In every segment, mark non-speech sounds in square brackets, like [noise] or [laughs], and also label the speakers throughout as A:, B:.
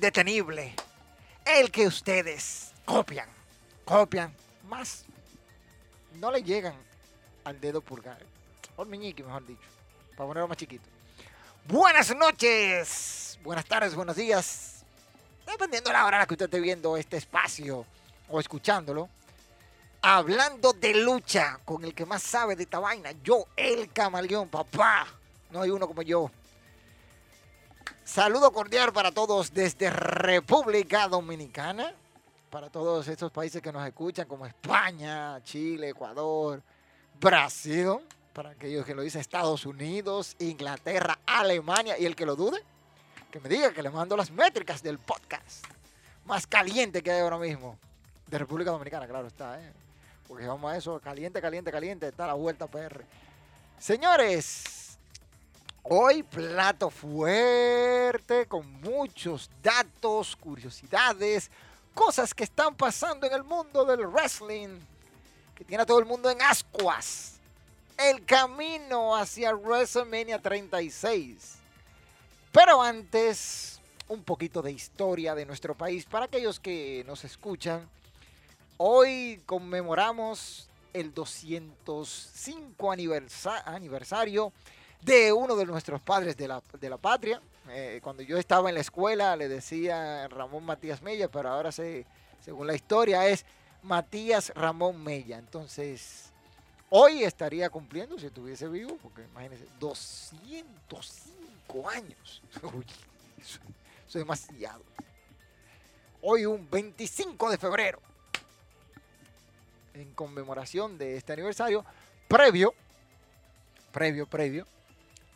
A: Indetenible, el que ustedes copian, copian, más no le llegan al dedo pulgar, o meñique mejor dicho, para ponerlo más chiquito. Buenas noches, buenas tardes, buenos días, dependiendo de la hora en la que usted esté viendo este espacio o escuchándolo hablando de lucha con el que más sabe de esta vaina, yo, el camaleón, papá. No hay uno como yo. Saludo cordial para todos desde República Dominicana, para todos estos países que nos escuchan como España, Chile, Ecuador, Brasil, para aquellos que lo dicen Estados Unidos, Inglaterra, Alemania y el que lo dude, que me diga que le mando las métricas del podcast más caliente que hay ahora mismo. De República Dominicana, claro está, ¿eh? Porque vamos a eso, caliente, caliente, caliente, está la vuelta PR. Señores, hoy plato fuerte con muchos datos, curiosidades, cosas que están pasando en el mundo del wrestling, que tiene a todo el mundo en ascuas. El camino hacia WrestleMania 36. Pero antes, un poquito de historia de nuestro país para aquellos que nos escuchan Hoy conmemoramos el 205 aniversa aniversario de uno de nuestros padres de la, de la patria. Eh, cuando yo estaba en la escuela le decía Ramón Matías Mella, pero ahora se, según la historia es Matías Ramón Mella. Entonces, hoy estaría cumpliendo, si estuviese vivo, porque imagínense, 205 años. [laughs] Uy, eso, eso es demasiado. Hoy un 25 de febrero en conmemoración de este aniversario, previo, previo, previo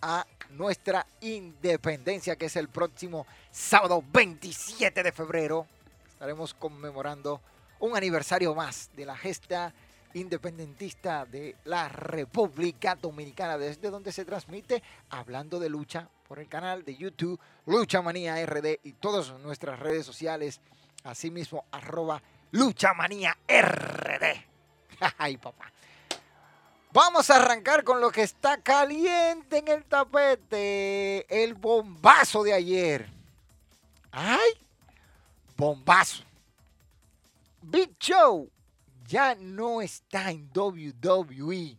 A: a nuestra independencia, que es el próximo sábado 27 de febrero. Estaremos conmemorando un aniversario más de la gesta independentista de la República Dominicana, desde donde se transmite hablando de lucha por el canal de YouTube Lucha Manía RD y todas nuestras redes sociales, asimismo arroba Lucha Manía RD. [laughs] Ay, papá. Vamos a arrancar con lo que está caliente en el tapete. El bombazo de ayer. ¡Ay! Bombazo. Big Show ya no está en WWE.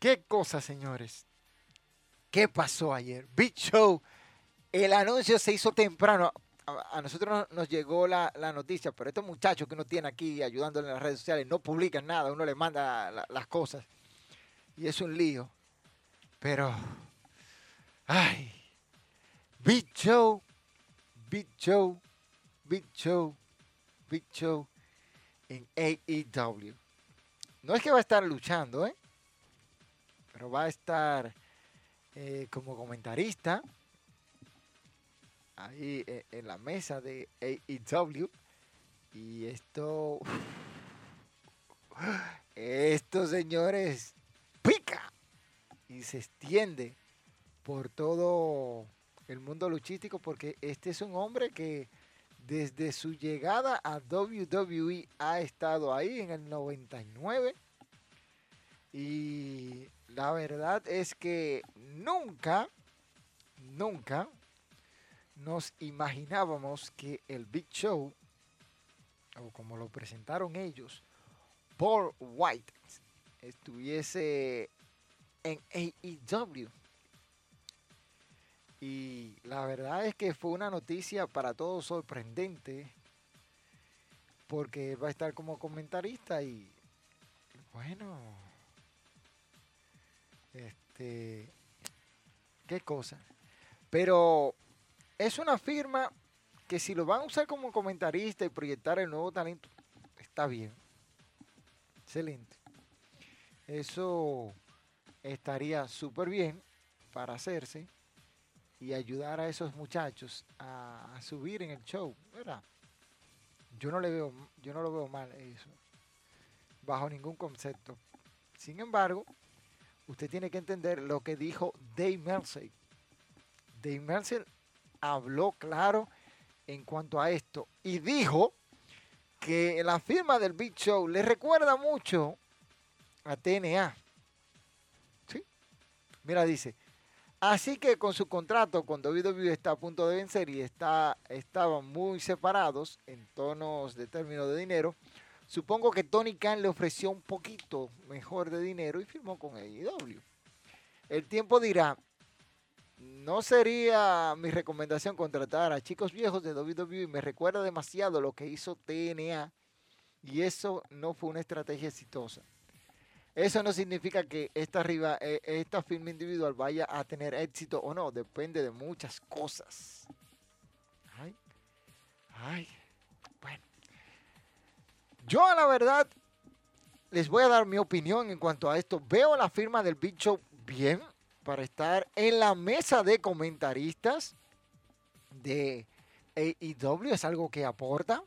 A: ¿Qué cosa, señores? ¿Qué pasó ayer? Big Show. El anuncio se hizo temprano. A, nosotros nos llegó la, noticia, pero estos muchachos que uno tiene aquí ayudándole en las redes sociales no publican nada, uno le manda la, las cosas. Y es un lío. Pero, ay, Big Show, Big Show, Big Show, Big Show en AEW. No es que va a estar luchando, ¿eh? Pero va a estar eh, como comentarista ahí eh, en la mesa de AEW. Y esto, esto señores, pica y se extiende por todo el mundo luchístico porque este es un hombre que desde su llegada a WWE ha estado ahí en el 99 y la verdad es que nunca, nunca nos imaginábamos que el Big Show, o como lo presentaron ellos, Paul White, estuviese en AEW. Y la verdad es que fue una noticia para todos sorprendente, porque va a estar como comentarista y bueno, este, qué cosa. Pero es una firma que si lo van a usar como comentarista y proyectar el nuevo talento, está bien. Excelente. Eso estaría súper bien para hacerse y ayudar a esos muchachos a, subir en el show, ¿verdad? Yo no le veo, yo no lo veo mal eso, bajo ningún concepto. Sin embargo, usted tiene que entender lo que dijo Dave Mercer. Dave Mercer habló claro en cuanto a esto y dijo que la firma del Big Show le recuerda mucho a TNA. ¿Sí? Mira, dice, Así que con su contrato con WWE está a punto de vencer y está, estaban muy separados en tonos de término de dinero, supongo que Tony Khan le ofreció un poquito mejor de dinero y firmó con AEW. El tiempo dirá, no sería mi recomendación contratar a chicos viejos de WWE, me recuerda demasiado lo que hizo TNA y eso no fue una estrategia exitosa. Eso no significa que esta, arriba, eh, esta firma individual vaya a tener éxito o no. Depende de muchas cosas. Ay, ay. Yo la verdad les voy a dar mi opinión en cuanto a esto. Veo la firma del bicho bien para estar en la mesa de comentaristas de AEW. Es algo que aporta.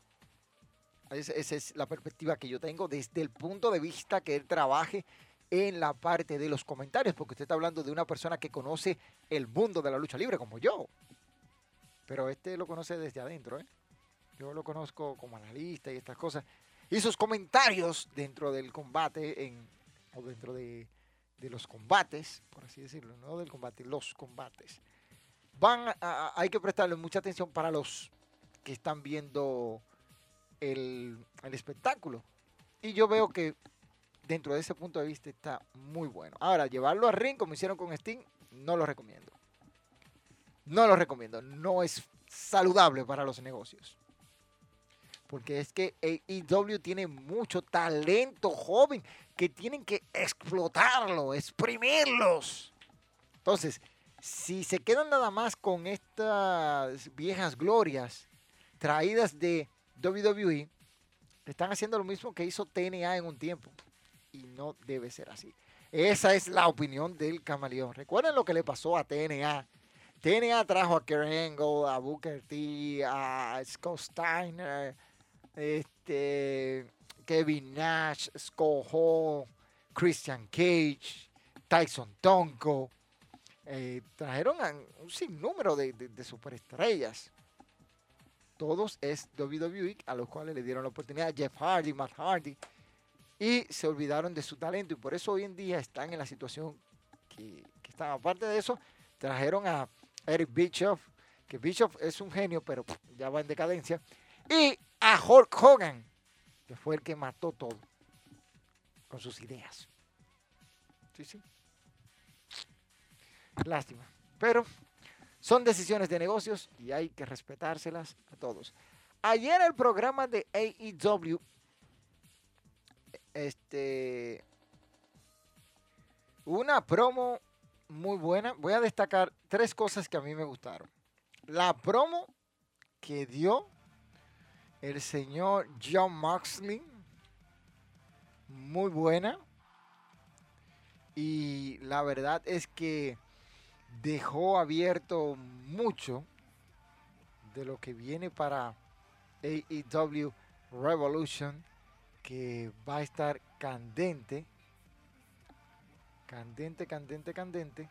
A: Esa es la perspectiva que yo tengo desde el punto de vista que él trabaje en la parte de los comentarios, porque usted está hablando de una persona que conoce el mundo de la lucha libre como yo. Pero este lo conoce desde adentro, ¿eh? Yo lo conozco como analista y estas cosas. Y esos comentarios dentro del combate, o dentro de, los combates, por así decirlo, no del combate, los combates, van a, hay que prestarle mucha atención para los que están viendo el, espectáculo. Y yo veo que dentro de ese punto de vista está muy bueno. Ahora, llevarlo a ring como hicieron con Steam, no lo recomiendo. No lo recomiendo. No es saludable para los negocios. Porque es que AEW tiene mucho talento joven que tienen que explotarlo, exprimirlos. Entonces, si se quedan nada más con estas viejas glorias traídas de WWE están haciendo lo mismo que hizo TNA en un tiempo. Y no debe ser así. Esa es la opinión del camaleón. Recuerden lo que le pasó a TNA. TNA trajo a Kurt Angle, a Booker T, a Scott Steiner, este, Kevin Nash, Scott Hall, Christian Cage, Tyson Tonko. Eh, trajeron un sinnúmero de superestrellas todos es WWE, a los cuales le dieron la oportunidad, Jeff Hardy, Matt Hardy, y se olvidaron de su talento y por eso hoy en día están en la situación que, están. Aparte de eso, trajeron a Eric Bischoff, que Bischoff es un genio, pero ya va en decadencia, y a Hulk Hogan, que fue el que mató todo con sus ideas. Sí, sí. Lástima. Pero son decisiones de negocios y hay que respetárselas a todos. Ayer el programa de AEW, este, una promo muy buena. Voy a destacar tres cosas que a mí me gustaron. La promo que dio el señor John Moxley, muy buena. Y la verdad es que dejó abierto mucho de lo que viene para AEW Revolution, que va a estar candente. Candente, candente, candente.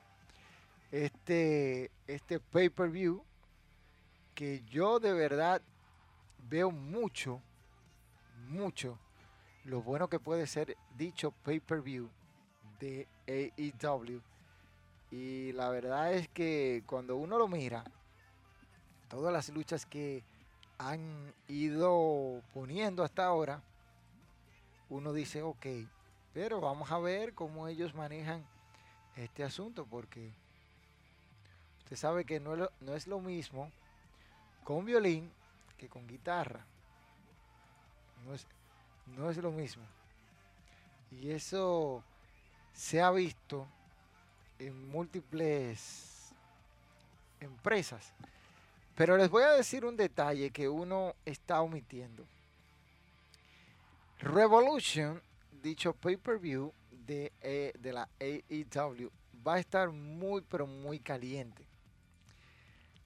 A: Este, este pay-per-view que yo de verdad veo mucho, mucho lo bueno que puede ser dicho pay-per-view de AEW. Y la verdad es que cuando uno lo mira, todas las luchas que han ido poniendo hasta ahora, uno dice, ok, pero vamos a ver cómo ellos manejan este asunto, porque usted sabe que no es lo, mismo con violín que con guitarra. No es, no es lo mismo. Y eso se ha visto en múltiples empresas. Pero les voy a decir un detalle que uno está omitiendo. Revolution, dicho pay-per-view de, eh, de la AEW, va a estar muy, pero muy caliente.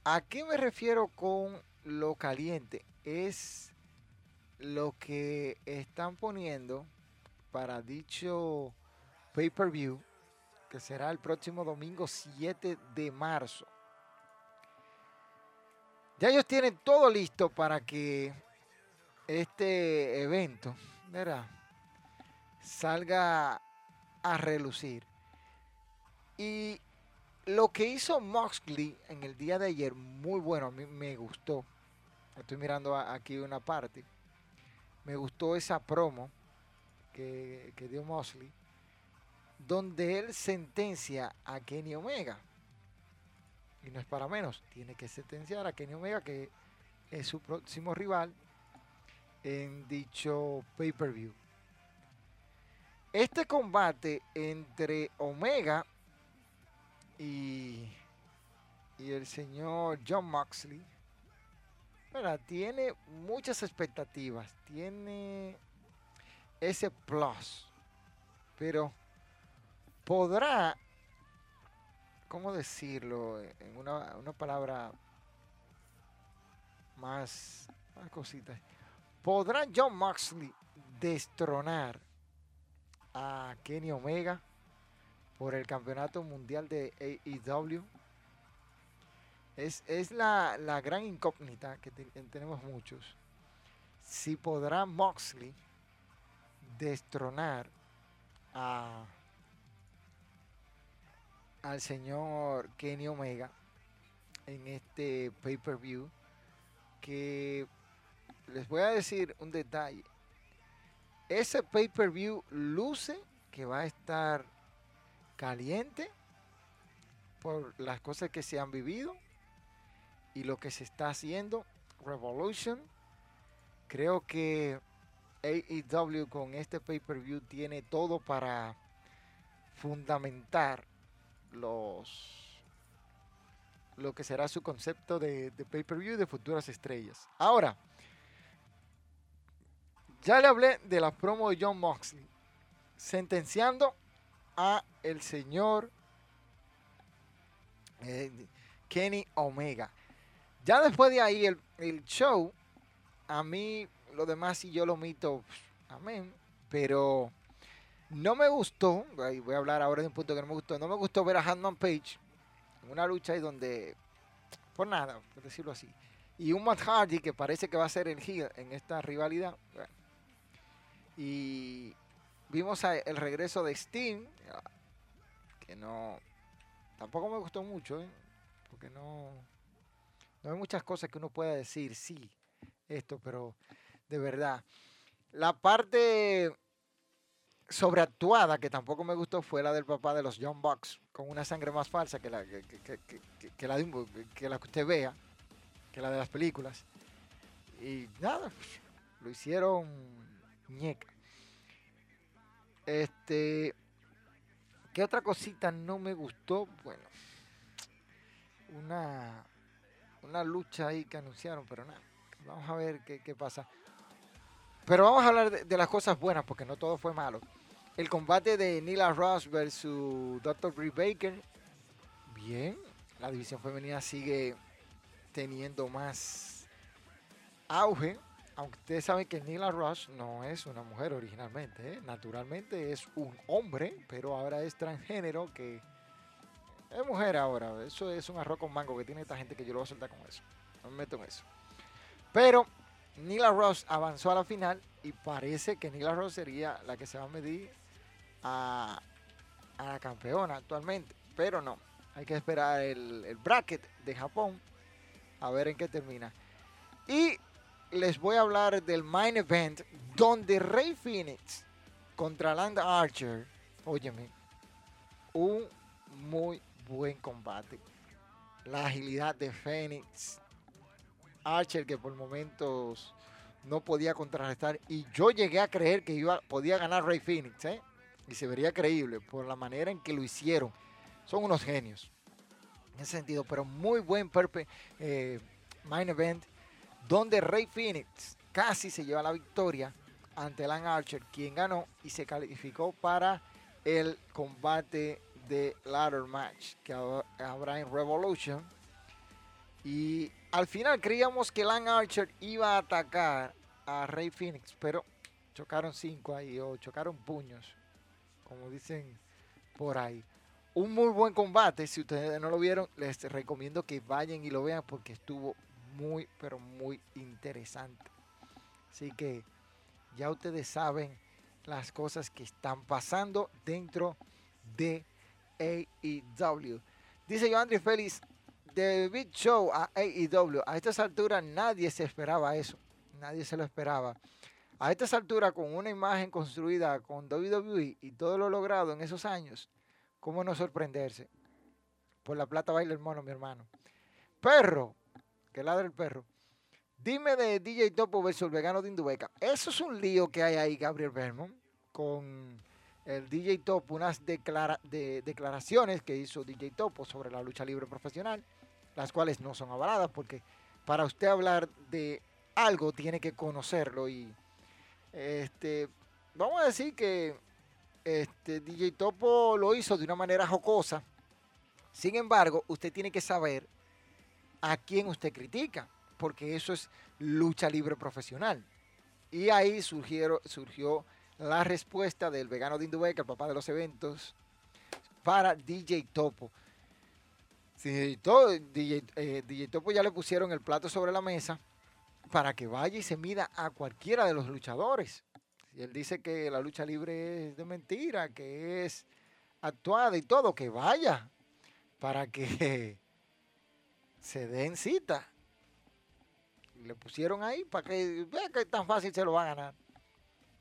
A: ¿A qué me refiero con lo caliente? Es lo que están poniendo para dicho pay-per-view, que será el próximo domingo 7 de marzo. Ya ellos tienen todo listo para que este evento salga a relucir. Y lo que hizo Moxley en el día de ayer, muy bueno, a mí me gustó. Estoy mirando aquí una parte. Me gustó esa promo que, que dio Moxley, donde él sentencia a Kenny Omega. Y no es para menos, tiene que sentenciar a Kenny Omega, que es su próximo rival en dicho pay-per-view. Este combate entre Omega y, y el señor John Moxley tiene muchas expectativas, tiene ese plus, pero podrá, ¿cómo decirlo? En una, una palabra más, más cositas. ¿Podrá John Moxley destronar a Kenny Omega por el campeonato mundial de AEW? Es, es la, la, gran incógnita que tenemos muchos. Si podrá Moxley destronar a, al señor Kenny Omega en este pay-per-view que les voy a decir un detalle. Ese pay-per-view luce que va a estar caliente por las cosas que se han vivido y lo que se está haciendo. Revolution. Creo que AEW con este pay-per-view tiene todo para fundamentar los lo que será su concepto de, pay-per-view de futuras estrellas. Ahora, ya le hablé de la promo de John Moxley, sentenciando a el señor eh, Kenny Omega. Ya después de ahí, el, show, a mí, lo demás, si yo lo mito, amén. Pero no me gustó, voy a hablar ahora de un punto que no me gustó, no me gustó ver a Hanman Page en una lucha ahí donde, por nada, por decirlo así. Y un Matt Hardy que parece que va a ser el heel en esta rivalidad. Y vimos el regreso de Steam, que no, tampoco me gustó mucho, ¿eh? porque no, no hay muchas cosas que uno pueda decir, sí, esto, pero de verdad. La parte sobreactuada que tampoco me gustó fue la del papá de los John Bucks, con una sangre más falsa que la que, que, la, que, la que usted vea, que la de las películas. Y nada, lo hicieron ñeca. Este, ¿qué otra cosita no me gustó? Bueno, una una lucha ahí que anunciaron, pero nada, vamos a ver qué, pasa. Pero vamos a hablar de, las cosas buenas, porque no todo fue malo. El combate de Nila Ross versus Dr. Britt Baker. Bien, la división femenina sigue teniendo más auge. Aunque ustedes saben que Nila Rush no es una mujer originalmente, ¿eh? naturalmente es un hombre, pero ahora es transgénero que es mujer ahora. Eso es un arroz con mango que tiene esta gente que yo lo voy a soltar con eso. No me meto en eso. Pero Nila Ross avanzó a la final y parece que Nila Ross sería la que se va a medir a, la campeona actualmente. Pero no, hay que esperar el bracket de Japón a ver en qué termina. Y les voy a hablar del main event donde Rey Phoenix contra Land Archer, óyeme, un muy buen combate. La agilidad de Phoenix, Archer que por momentos no podía contrarrestar y yo llegué a creer que iba, podía ganar Rey Phoenix, ¿eh? y se vería creíble por la manera en que lo hicieron. Son unos genios en ese sentido, pero muy buen perpe, eh, main event donde Rey Phoenix casi se lleva la victoria ante Alan Archer, quien ganó y se calificó para el combate de ladder match que habrá en Revolution. Y al final creíamos que Alan Archer iba a atacar a Rey Phoenix, pero chocaron cinco ahí, o chocaron puños, como dicen por ahí. Un muy buen combate, si ustedes no lo vieron, les recomiendo que vayan y lo vean porque estuvo muy, pero muy interesante. Así que ya ustedes saben las cosas que están pasando dentro de AEW. Dice yo, André Félix, de Big Show a AEW. A estas alturas nadie se esperaba eso. Nadie se lo esperaba. A estas alturas, con una imagen construida con WWE y todo lo logrado en esos años, ¿cómo no sorprenderse? Por la plata baila el mono, mi hermano. Perro, que ladra el perro. Dime de DJ Topo versus el vegano de Indubeca. Eso es un lío que hay ahí, Gabriel Vermont, con el DJ Topo, unas declaraciones que hizo DJ Topo sobre la lucha libre profesional, las cuales no son avaladas porque para usted hablar de algo tiene que conocerlo y este vamos a decir que este DJ Topo lo hizo de una manera jocosa. Sin embargo, usted tiene que saber a quién usted critica, porque eso es lucha libre profesional. Y ahí surgió la respuesta del vegano de Indubeca, el papá de los eventos, para DJ Topo. DJ, eh, DJ, Topo ya le pusieron el plato sobre la mesa para que vaya y se mida a cualquiera de los luchadores. Y él dice que la lucha libre es de mentira, que es actuada y todo, que vaya para que se den cita. Le pusieron ahí para que vea que tan fácil se lo va a ganar.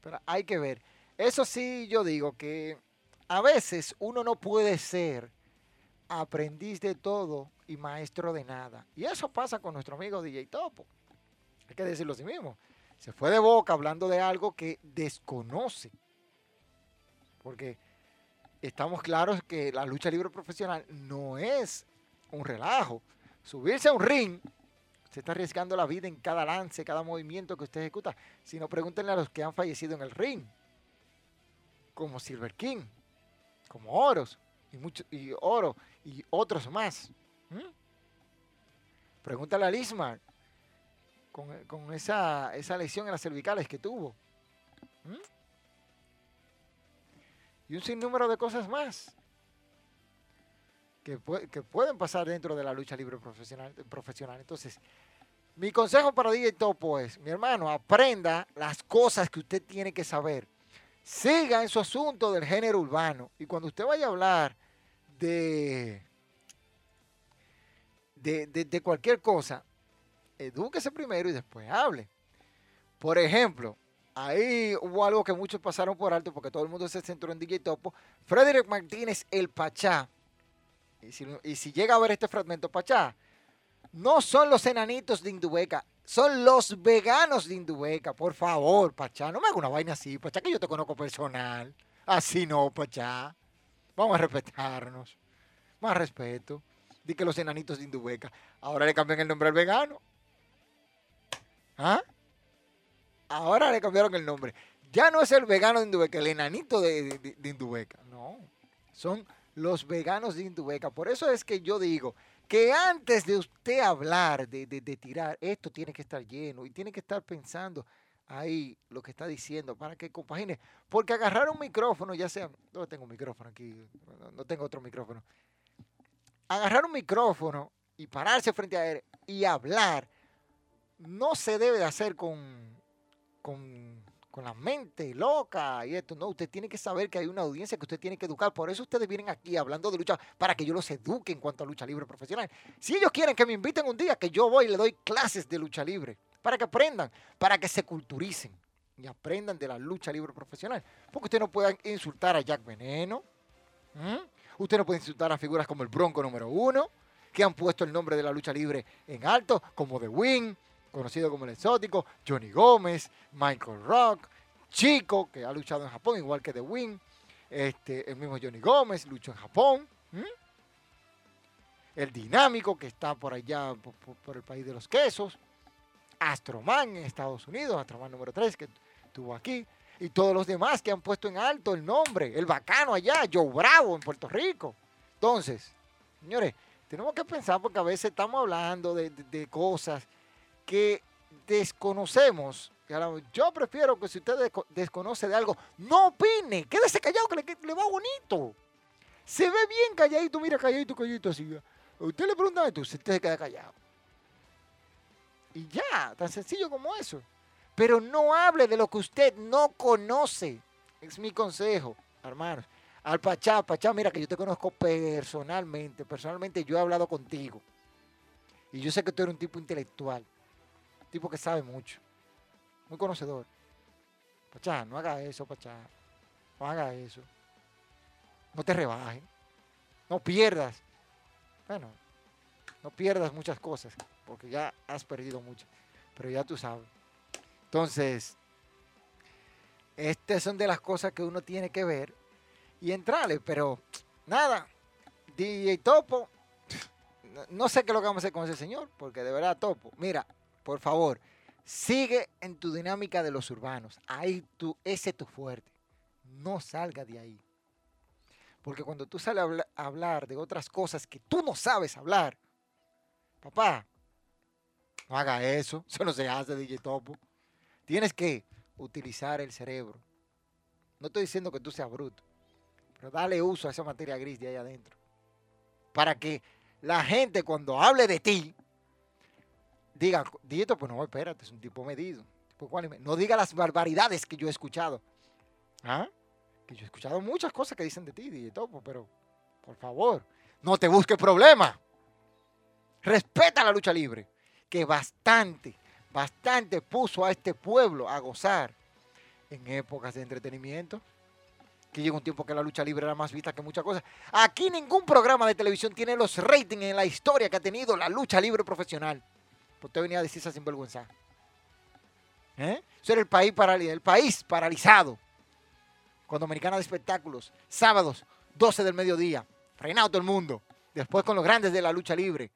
A: Pero hay que ver. Eso sí, yo digo que a veces uno no puede ser aprendiz de todo y maestro de nada. Y eso pasa con nuestro amigo DJ Topo. Hay que decirlo así mismo. Se fue de boca hablando de algo que desconoce. Porque estamos claros que la lucha libre profesional no es un relajo subirse a un ring, usted está arriesgando la vida en cada lance, cada movimiento que usted ejecuta. Si no, pregúntenle a los que han fallecido en el ring, como Silver King, como Oros, y, mucho, y Oro, y otros más. Pregúntale a Lismar, con, esa, esa, lesión en las cervicales que tuvo. Y un sinnúmero de cosas más que, pueden pasar dentro de la lucha libre profesional. Entonces, mi consejo para DJ Topo es, mi hermano, aprenda las cosas que usted tiene que saber. Siga en su asunto del género urbano. Y cuando usted vaya a hablar de, de, de cualquier cosa, edúquese primero y después hable. Por ejemplo, ahí hubo algo que muchos pasaron por alto porque todo el mundo se centró en DJ Topo. Frederick Martínez, el Pachá, y si, llega a ver este fragmento, Pachá, no son los enanitos de Indubeca, son los veganos de Indubeca. Por favor, Pachá, no me haga una vaina así, Pachá, que yo te conozco personal. Así no, Pachá. Vamos a respetarnos. Más respeto. Di que los enanitos de Indubeca. Ahora le cambian el nombre al vegano. ¿Ah? Ahora le cambiaron el nombre. Ya no es el vegano de Indubeca, el enanito de, de Indubeca. No. Son los veganos de Indubeca. Por eso es que yo digo que antes de usted hablar, de, de, tirar, esto tiene que estar lleno y tiene que estar pensando ahí lo que está diciendo para que compagine. Porque agarrar un micrófono, ya sea, no tengo un micrófono aquí, no, no tengo otro micrófono. Agarrar un micrófono y pararse frente a él y hablar, no se debe de hacer con, con, con la mente loca y esto. No, usted tiene que saber que hay una audiencia que usted tiene que educar. Por eso ustedes vienen aquí hablando de lucha para que yo los eduque en cuanto a lucha libre profesional. Si ellos quieren que me inviten un día, que yo voy y le doy clases de lucha libre para que aprendan, para que se culturicen y aprendan de la lucha libre profesional. Porque usted no puede insultar a Jack Veneno. Usted no puede insultar a figuras como el Bronco número uno, que han puesto el nombre de la lucha libre en alto, como The Wing, conocido como el exótico, Johnny Gómez, Michael Rock, Chico, que ha luchado en Japón, igual que The Wing, este, el mismo Johnny Gómez luchó en Japón, el Dinámico, que está por allá, por, el país de los quesos, Astroman en Estados Unidos, Astroman número 3, que estuvo aquí, y todos los demás que han puesto en alto el nombre, el bacano allá, Joe Bravo en Puerto Rico. Entonces, señores, tenemos que pensar porque a veces estamos hablando de- de cosas que desconocemos. Yo prefiero que si usted desco- desconoce de algo, no opine, quédese callado que le, va bonito. Se ve bien calladito, mira calladito, calladito así. Usted le pregunta esto, usted se queda callado. Y ya, tan sencillo como eso. Pero no hable de lo que usted no conoce. Es mi consejo, hermanos. Al Pachá, Pachá, mira que yo te conozco personalmente. Personalmente yo he hablado contigo. Y yo sé que tú eres un tipo intelectual. Tipo que sabe mucho. Muy conocedor. Pachá, no haga eso, Pachá. No haga eso. No te rebajes. No pierdas. Bueno, no pierdas muchas cosas. Porque ya has perdido muchas. Pero ya tú sabes. Entonces, estas son de las cosas que uno tiene que ver y entrarle, pero nada, DJ Topo, no sé qué es lo que vamos a hacer con ese señor, porque de verdad Topo, mira, por favor, sigue en tu dinámica de los urbanos, ahí tú, ese es tu fuerte, no salga de ahí. Porque cuando tú sales a habla- a hablar de otras cosas que tú no sabes hablar, papá, no haga eso, [laughs] eso no se hace, DJ Topo. Tienes que utilizar el cerebro. No estoy diciendo que tú seas bruto, pero dale uso a esa materia gris de ahí adentro. Para que la gente cuando hable de ti, diga, Dieto, pues no, espérate, es un tipo medido. tipo ecuánime". No diga las barbaridades que yo he escuchado. ¿Ah? Que yo he escuchado muchas cosas que dicen de ti, DJ Topo, pero por favor, no te busques problemas. Respeta la lucha libre, que bastante, bastante puso a este pueblo a gozar en épocas de entretenimiento. Que llegó un tiempo que la lucha libre era más vista que muchas cosas. Aquí ningún programa de televisión tiene los ratings en la historia que ha tenido la lucha libre profesional. Pues usted venía a decir esa sinvergüenza. ¿Eh? Eso era el país, parali- el país paralizado. Con Dominicana de Espectáculos, sábados, 12 del mediodía. Reinado todo el mundo. Después con los grandes de la lucha libre.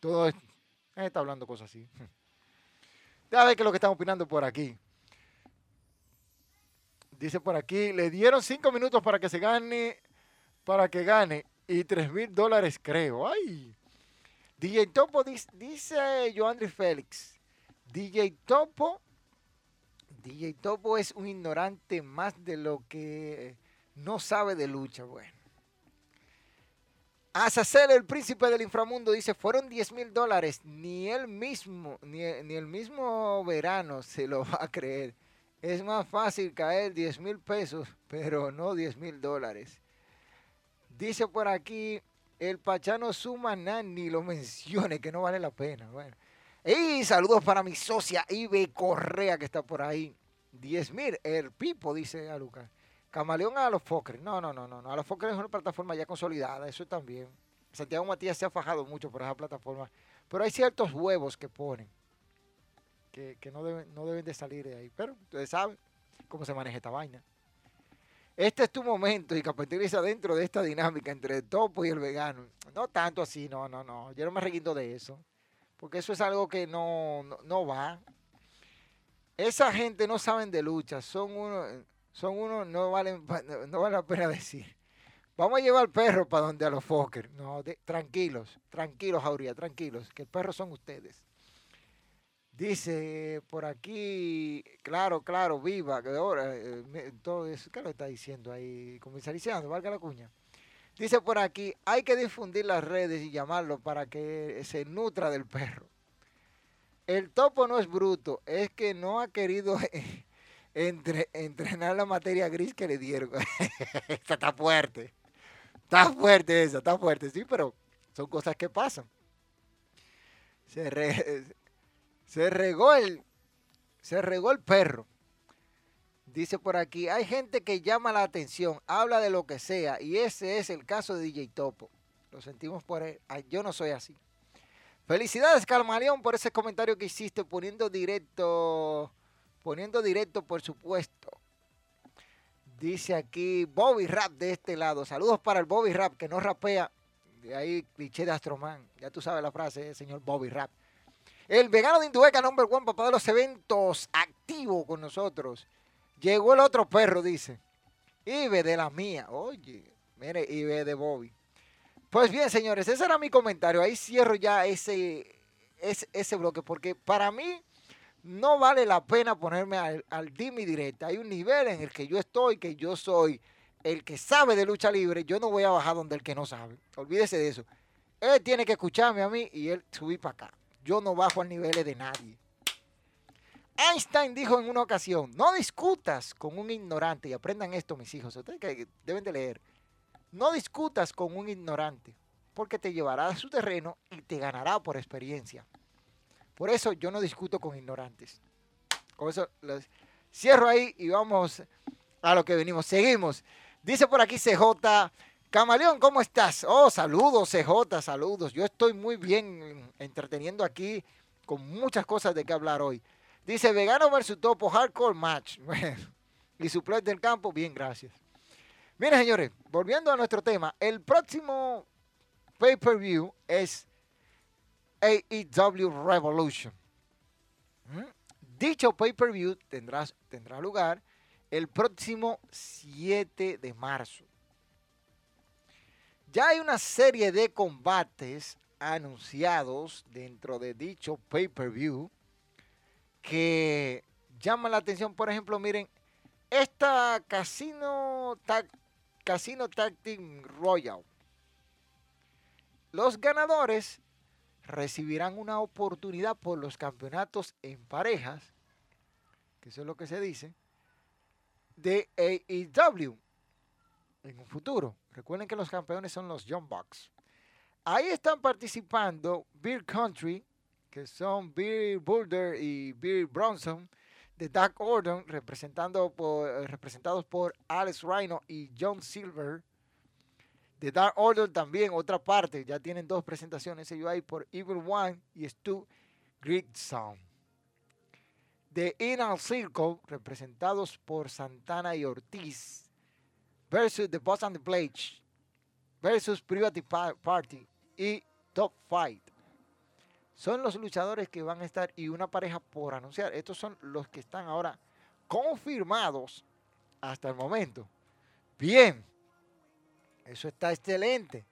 A: Todo esto. Eh, está hablando cosas así. Déjame ver qué es lo que están opinando por aquí. Dice por aquí, le dieron cinco minutos para que se gane, para que gane, y tres mil dólares creo. Ay. DJ Topo dis- dice Joandri Félix. DJ Topo, DJ Topo es un ignorante más de lo que no sabe de lucha. Bueno. Azazel, el príncipe del inframundo, dice, fueron 10 mil dólares. Ni él mismo, ni, ni el mismo verano se lo va a creer. Es más fácil caer 10 mil pesos, pero no 10 mil dólares. Dice por aquí, el Pachano suma nada, ni lo mencione, que no vale la pena. Bueno. Y saludos para mi socia Ibe Correa, que está por ahí. 10 mil, el Pipo, dice a Lucas. Camaleón a los Focres. No, no, no, no. A los Focres es una plataforma ya consolidada, eso también. Santiago Matías se ha fajado mucho por esa plataforma. Pero hay ciertos huevos que ponen que, no, no deben de salir de ahí. Pero ustedes saben cómo se maneja esta vaina. Este es tu momento y capitaliza dentro de esta dinámica entre el topo y el vegano. No tanto así, no, no, no. Yo no me reguindo de eso. Porque eso es algo que no, no, no va. Esa gente no saben de lucha. Son unos, son unos, no valen, no vale la pena decir. Vamos a llevar al perro para donde a los Fokker. No, tranquilos, tranquilos, Jauría, tranquilos, que el perro son ustedes. Dice por aquí, claro, claro, viva, que ahora, eh, todo eso, ¿qué lo está diciendo ahí? Comisarizando, valga la cuña. Dice por aquí, hay que difundir las redes y llamarlo para que se nutra del perro. El topo no es bruto, es que no ha querido [laughs] entre, entrenar la materia gris que le dieron. [laughs] está fuerte. Está fuerte esa, está fuerte, sí, pero son cosas que pasan. Se, se regó el, se regó el perro. Dice por aquí, hay gente que llama la atención, habla de lo que sea, y ese es el caso de DJ Topo. Lo sentimos por él. yo no soy así. Felicidades, Calmaleón, por ese comentario que hiciste, poniendo directo, poniendo directo, por supuesto. Dice aquí Bobby Rap de este lado. Saludos para el Bobby Rap, que no rapea. De ahí, cliché de Astroman. Ya tú sabes la frase, señor Bobby Rap. El vegano de Indueca, number one, papá de los eventos, activo con nosotros. Llegó el otro perro, dice. Ibe de la mía. Oye, mire, Ibe de Bobby. Pues bien, señores, ese era mi comentario. Ahí cierro ya ese, ese, ese bloque, porque para mí no vale la pena ponerme al, al dimi directa. Hay un nivel en el que yo estoy, que yo soy el que sabe de lucha libre. Yo no voy a bajar donde el que no sabe. Olvídese de eso. Él tiene que escucharme a mí y él subir para acá. Yo no bajo al nivel de nadie. Einstein dijo en una ocasión, no discutas con un ignorante, y aprendan esto mis hijos, ustedes deben de leer, no discutas con un ignorante, porque te llevará a su terreno y te ganará por experiencia. Por eso yo no discuto con ignorantes. Con eso cierro ahí y vamos a lo que venimos. Seguimos. Dice por aquí CJ, Camaleón, ¿cómo estás? Oh, saludos CJ, saludos. Yo estoy muy bien entreteniendo aquí con muchas cosas de qué hablar hoy. Dice, vegano versus topo, hardcore match. [laughs] y su play del campo, bien, gracias. Miren, señores, volviendo a nuestro tema, el próximo pay-per-view es AEW Revolution. ¿Mm? Dicho pay-per-view tendrá, tendrá lugar el próximo 7 de marzo. Ya hay una serie de combates anunciados dentro de dicho pay-per-view que llama la atención. Por ejemplo, miren, esta Casino, Casino Tag Team Royal. Los ganadores recibirán una oportunidad por los campeonatos en parejas, que eso es lo que se dice, de AEW en un futuro. Recuerden que los campeones son los Young Bucks. Ahí están participando Beer Country, que son Bill Boulder y Bill Bronson, de Dark Order, representando por, eh, representados por Alex Rhino y John Silver. De Dark Order también, otra parte, ya tienen dos presentaciones ellos ahí por Evil One y Stu Grigson. De Inner Circle, representados por Santana y Ortiz, versus The Boss and the Blade, versus Private Party y Top Fight son los luchadores que van a estar y una pareja por anunciar. Estos son los que están ahora confirmados hasta el momento. Bien, eso está excelente.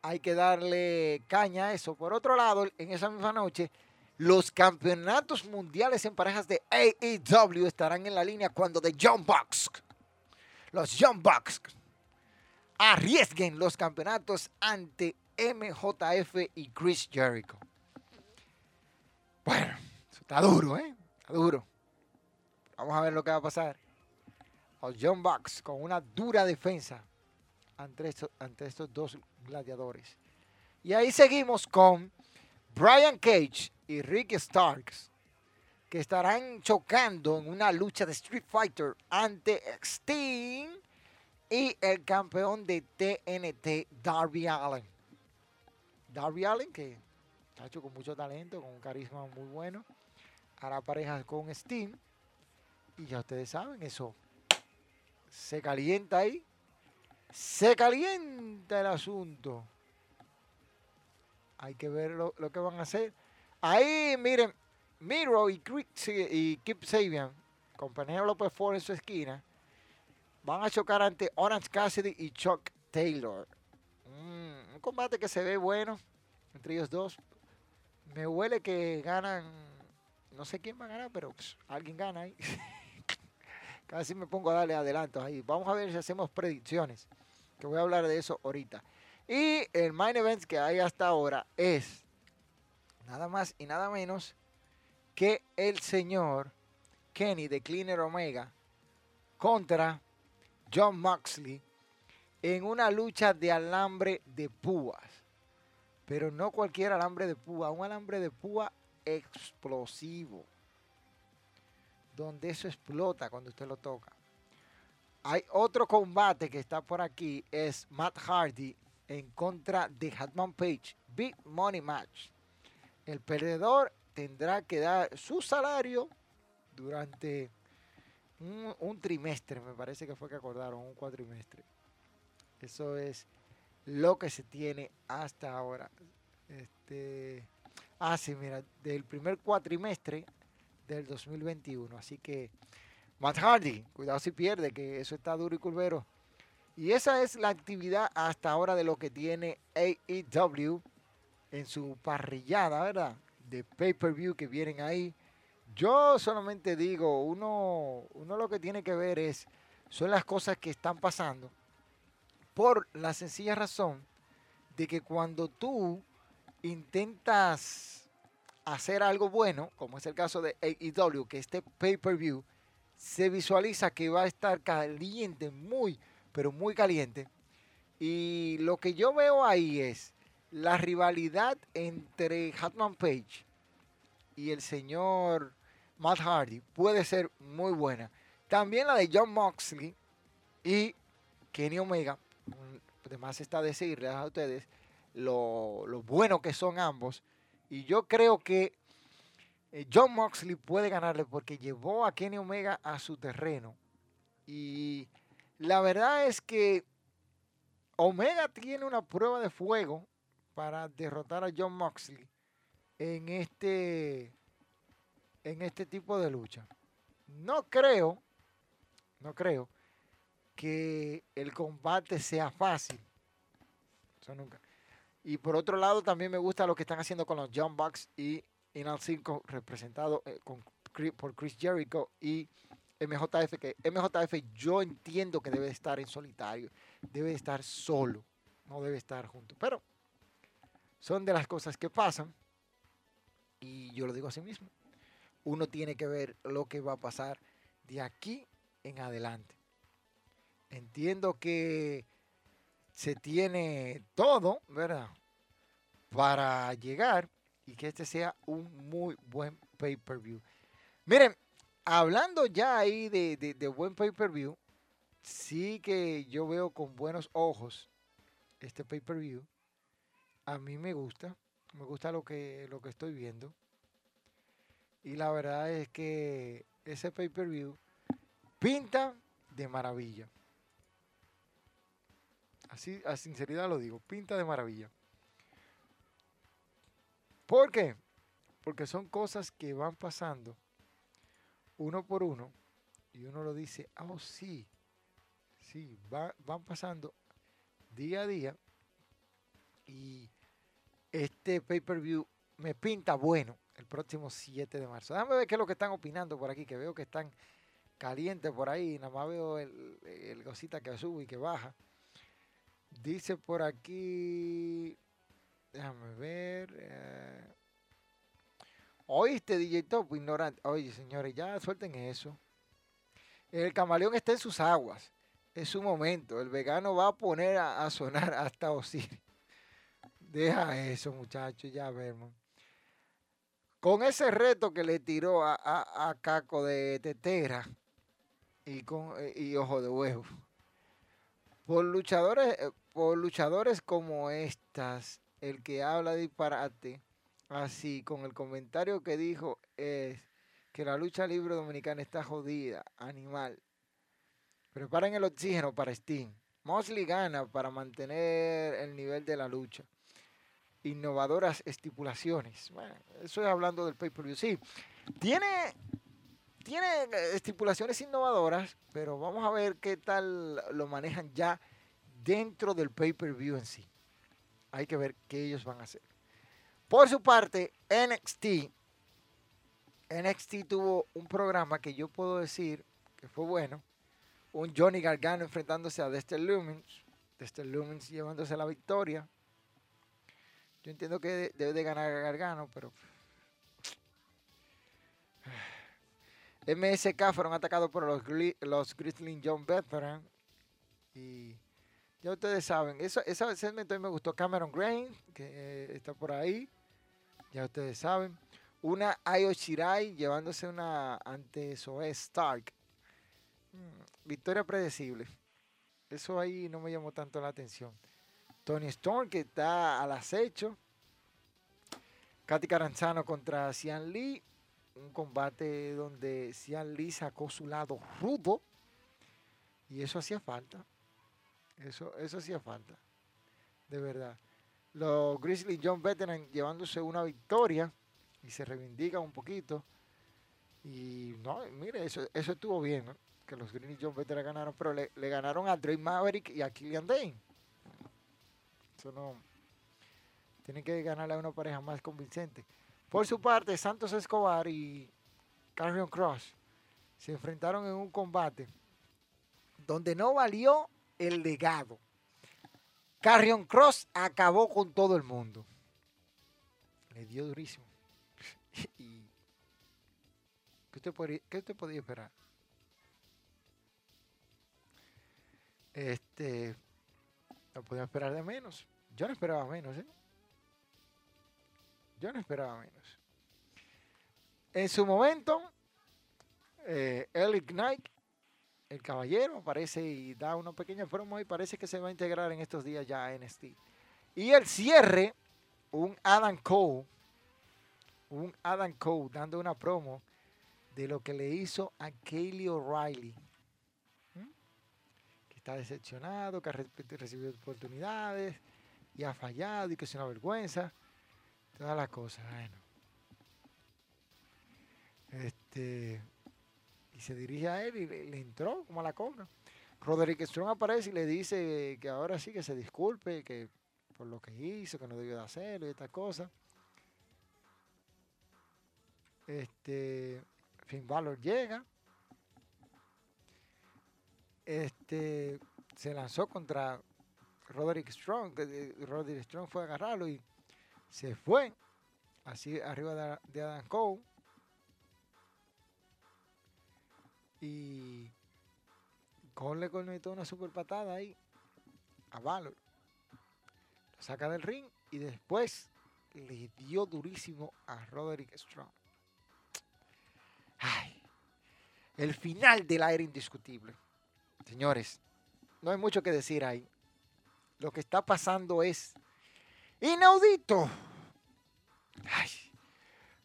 A: Hay que darle caña a eso. Por otro lado, en esa misma noche, los campeonatos mundiales en parejas de AEW estarán en la línea cuando de John Bucks, los John Bucks, arriesguen los campeonatos ante MJF y Chris Jericho. Bueno, está duro, ¿eh? Está duro. Vamos a ver lo que va a pasar. Los John Bucks con una dura defensa ante estos, ante estos dos gladiadores. Y ahí seguimos con Brian Cage y Rick Starks, que estarán chocando en una lucha de Street Fighter ante Sting y el campeón de TNT, Darby Allen. Darby Allen, que hecho con mucho talento, con un carisma muy bueno. Hará parejas con Steam. Y ya ustedes saben, eso se calienta ahí. Se calienta el asunto. Hay que ver lo, que van a hacer. Ahí, miren, Miro y, y Kip Sabian, compañero López Ford en su esquina, van a chocar ante Orange Cassidy y Chuck Taylor. Un, un combate que se ve bueno entre ellos dos. Me huele que ganan, no sé quién va a ganar, pero pues, alguien gana ahí. [laughs] Casi me pongo a darle adelantos ahí. Vamos a ver si hacemos predicciones, que voy a hablar de eso ahorita. Y el main event que hay hasta ahora es nada más y nada menos que el señor Kenny de Cleaner Omega contra John Moxley en una lucha de alambre de púas. Pero no cualquier alambre de púa, un alambre de púa explosivo. Donde eso explota cuando usted lo toca. Hay otro combate que está por aquí, es Matt Hardy en contra de Hatman Page. Big Money Match. El perdedor tendrá que dar su salario durante un, trimestre, me parece que fue que acordaron, un cuatrimestre. Eso es lo que se tiene hasta ahora. Este, ah, sí, mira, del primer cuatrimestre del 2021. Así que Matt Hardy, cuidado si pierde, que eso está duro y curvero. Y esa es la actividad hasta ahora de lo que tiene AEW en su parrillada, ¿verdad? De pay-per-view que vienen ahí. Yo solamente digo, uno, uno lo que tiene que ver es, son las cosas que están pasando. Por la sencilla razón de que cuando tú intentas hacer algo bueno, como es el caso de AEW, que este pay-per-view se visualiza que va a estar caliente, muy, pero muy caliente. Y lo que yo veo ahí es la rivalidad entre Hatman Page y el señor Matt Hardy puede ser muy buena. También la de John Moxley y Kenny Omega. Además está decirles a ustedes lo, lo bueno que son ambos. Y yo creo que eh, John Moxley puede ganarle porque llevó a Kenny Omega a su terreno. Y la verdad es que Omega tiene una prueba de fuego para derrotar a John Moxley en este, en este tipo de lucha. No creo, no creo que el combate sea fácil. Eso nunca. Y por otro lado, también me gusta lo que están haciendo con los John Bucks y Inal 5, representado eh, por Chris Jericho y MJF, que MJF yo entiendo que debe estar en solitario, debe estar solo, no debe estar junto. Pero son de las cosas que pasan y yo lo digo así mismo. Uno tiene que ver lo que va a pasar de aquí en adelante. Entiendo que se tiene todo, ¿verdad? Para llegar y que este sea un muy buen pay-per-view. Miren, hablando ya ahí de, buen pay-per-view, sí que yo veo con buenos ojos este pay-per-view. A mí me gusta, me gusta lo que, lo que estoy viendo. Y la verdad es que ese pay-per-view pinta de maravilla. Así, a sinceridad lo digo, pinta de maravilla. ¿Por qué? Porque son cosas que van pasando uno por uno, y uno lo dice, oh sí, sí, van pasando día a día, y este pay-per-view me pinta bueno el próximo 7 de marzo. Déjame ver qué es lo que están opinando por aquí, que veo que están calientes por ahí, nada más veo el, el cosita que sube y que baja. Dice por aquí, déjame ver. Eh, Oíste, DJ Top, ignorante. Oye, señores, ya suelten eso. El camaleón está en sus aguas. Es su momento. El vegano va a poner a, sonar [laughs] hasta Osiris. Deja eso, muchachos, ya vemos. Con ese reto que le tiró a, Caco de Tetera y, con, y Ojo de Huevo. Por luchadores, eh, por luchadores como estas, el que habla disparate así, con el comentario que dijo es que la lucha libre dominicana está jodida, animal. Preparen el oxígeno para Steam. Mosley gana para mantener el nivel de la lucha. Innovadoras estipulaciones. Bueno, eso es hablando del pay-per-view. Sí, tiene, tiene estipulaciones innovadoras, pero vamos a ver qué tal lo manejan ya dentro del pay-per-view en sí. Hay que ver qué ellos van a hacer. Por su parte, NXT. NXT tuvo un programa que yo puedo decir que fue bueno. Un Johnny Gargano enfrentándose a Dexter Lumens. Dexter Lumens llevándose la victoria. Yo entiendo que debe de ganar Gargano, pero... MSK fueron atacados por los, los Grizzly John Veteran. Y ya ustedes saben, eso, ese segmento me gustó. Cameron Grain, que eh, está por ahí. Ya ustedes saben. Una Ayo Shirai llevándose una ante Zoe Stark. Mm, victoria predecible. Eso ahí no me llamó tanto la atención. Tony Storm que está al acecho. Katy Caranzano contra Cian Lee. Un combate donde Cian Lee sacó su lado rudo. Y eso hacía falta. Eso, eso hacía falta. De verdad. Los Grizzly John Veteran llevándose una victoria y se reivindican un poquito. Y no, mire, eso, eso estuvo bien, que los Grizzly John Veteran ganaron, pero le, ganaron a Drake Maverick y a Killian Dane. Eso no. Tienen que ganarle a una pareja más convincente. Por su parte, Santos Escobar y Carrion Cross se enfrentaron en un combate donde no valió el legado. Carrion Cross acabó con todo el mundo. Le dio durísimo. [laughs] ¿qué, usted podía, ¿Qué usted podía esperar? Este, no podía esperar de menos. Yo no esperaba menos, ¿eh? Yo no esperaba menos. En su momento, eh, Eric Knight el caballero aparece y da una pequeña promo y parece que se va a integrar en estos días ya a NXT. Y el cierre, un Adam Cole, un Adam Cole dando una promo de lo que le hizo a Kaylee O'Reilly. Que está decepcionado, que ha recibido oportunidades y ha fallado y que es una vergüenza. Todas las cosas. Bueno. Este y se dirige a él y le, entró como a la conga. Roderick Strong aparece y le dice que ahora sí que se disculpe que por lo que hizo, que no debió de hacerlo y estas cosas. Este, Finn llega. Este, se lanzó contra Roderick Strong. Roderick Strong fue a agarrarlo y se fue así arriba de, de Adam Cole. Y Cole le conectó una super patada ahí a Valor. Lo saca del ring y después le dio durísimo a Roderick Strong. Ay, el final del aire indiscutible. Señores, no hay mucho que decir ahí. Lo que está pasando es inaudito. Ay,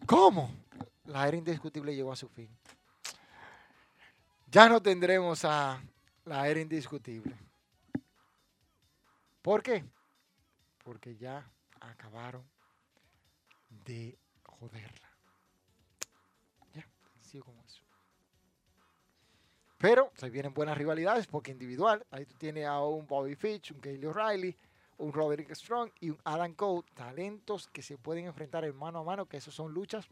A: ¿Cómo? La era indiscutible llegó a su fin ya no tendremos a la era indiscutible. ¿Por qué? Porque ya acabaron de joderla. Ya, sigo como eso. Pero se vienen buenas rivalidades porque individual, ahí tú tienes a un Bobby Fitch, un Kaylee O'Reilly, un Roderick Strong y un Adam Cole, talentos que se pueden enfrentar en mano a mano, que esos son luchas.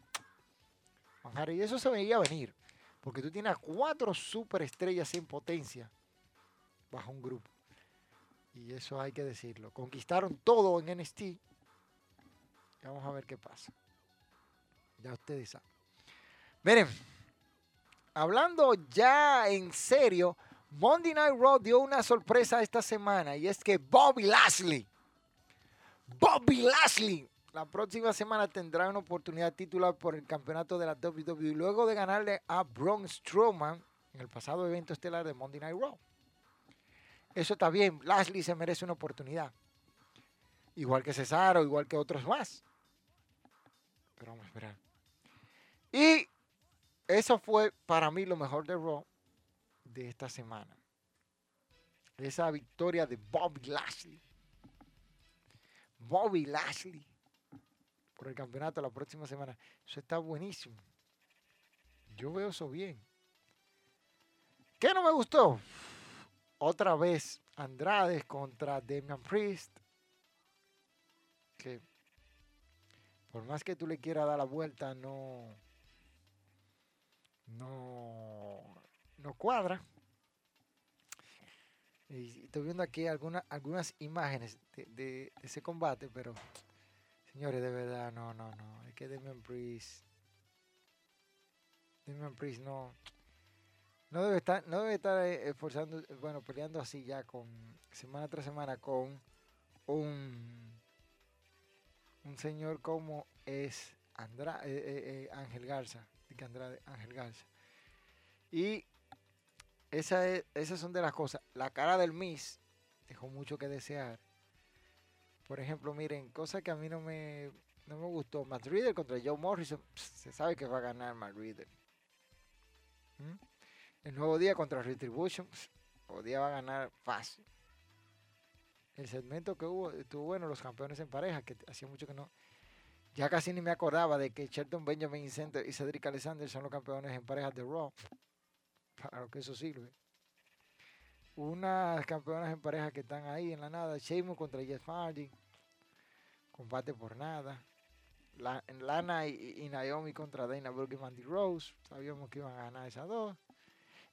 A: Y eso se veía venir. Porque tú tienes cuatro superestrellas en potencia bajo un grupo. Y eso hay que decirlo. Conquistaron todo en NXT. Vamos a ver qué pasa. Ya ustedes saben. Miren, hablando ya en serio, Monday Night Raw dio una sorpresa esta semana y es que Bobby Lashley, Bobby Lashley la próxima semana tendrá una oportunidad titular por el campeonato de la WWE luego de ganarle a Braun Strowman en el pasado evento estelar de Monday Night Raw. Eso está bien, Lashley se merece una oportunidad. Igual que Cesaro, igual que otros más. Pero vamos a esperar. Y eso fue para mí lo mejor de Raw de esta semana. Esa victoria de Bobby Lashley. Bobby Lashley por el campeonato la próxima semana. Eso está buenísimo. Yo veo eso bien. ¿Qué no me gustó? Otra vez Andrade contra Damian Priest. Que por más que tú le quieras dar la vuelta, no, no, no cuadra. Y estoy viendo aquí algunas algunas imágenes de, de ese combate, pero señores, de verdad, no, no, no. Es que Damian Priest, Damian Priest no, no debe estar, no debe estar eh, esforzando, bueno, peleando así ya con semana tras semana con un, un señor como es Andra, eh, eh, Ángel Garza, Andrade, Ángel Garza. Y esa esas son de las cosas. La cara del Miss dejó mucho que desear. Por ejemplo, miren, cosa que a mí no me, no me gustó. Matt Reader contra Joe Morrison. se sabe que va a ganar Matt Reader. ¿Mm? El nuevo día contra Retribution. el día va a ganar fácil. El segmento que hubo, estuvo bueno, los campeones en pareja, que hacía mucho que no. Ya casi ni me acordaba de que Shelton Benjamin y Cedric Alexander son los campeones en parejas de Raw para lo que eso sirve. Unas campeonas en pareja que están ahí en la nada. Sheamus contra Jeff Hardy. Combate por nada. Lana y, Naomi contra Dana Brooke y Mandy Rose. Sabíamos que iban a ganar esas dos.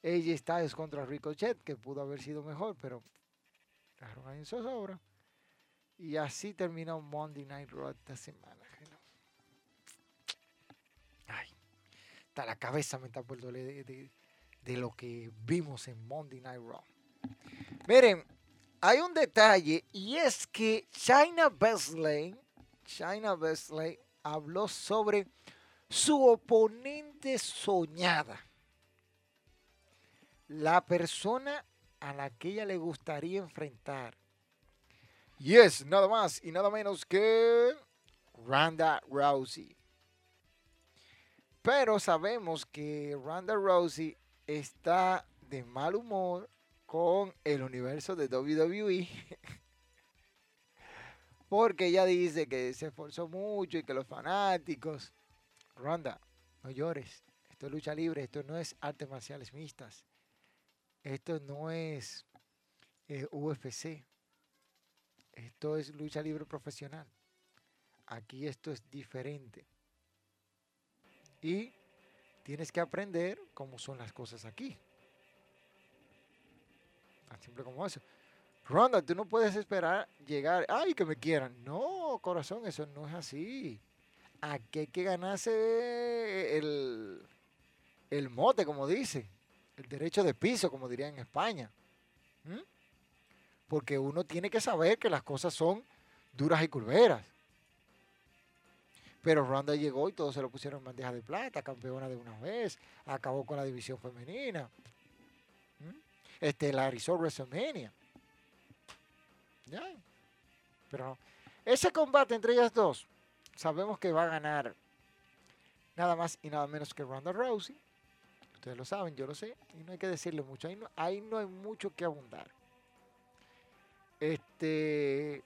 A: AJ Styles contra Ricochet, que pudo haber sido mejor, pero dejaron ahí en zozobra. Y así terminó Monday Night Raw esta semana. La cabeza me está por doler de, de lo que vimos en Monday Night Raw. Miren, hay un detalle y es que China Besley, China habló sobre su oponente soñada. La persona a la que ella le gustaría enfrentar. Y es nada más y nada menos que Randa Rousey. Pero sabemos que Randa Rousey está de mal humor con el universo de WWE. [laughs] Porque ella dice que se esforzó mucho y que los fanáticos. Ronda, no llores. Esto es lucha libre, esto no es artes marciales mixtas. Esto no es eh, UFC. Esto es lucha libre profesional. Aquí esto es diferente. Y Tienes que aprender cómo son las cosas aquí. Tan simple como eso. Ronda, tú no puedes esperar llegar, ay, que me quieran. No, corazón, eso no es así. Aquí hay que ganarse el, el mote, como dice. El derecho de piso, como diría en España. Porque uno tiene que saber que las cosas son duras y curveras. Pero Ronda llegó y todos se lo pusieron en bandeja de plata, campeona de una vez, acabó con la división femenina. Este, la Estelarizó WrestleMania. Ya. Pero ese combate entre ellas dos, sabemos que va a ganar nada más y nada menos que Ronda Rousey. Ustedes lo saben, yo lo sé, y no hay que decirle mucho. Ahí no, ahí no hay mucho que abundar. Este,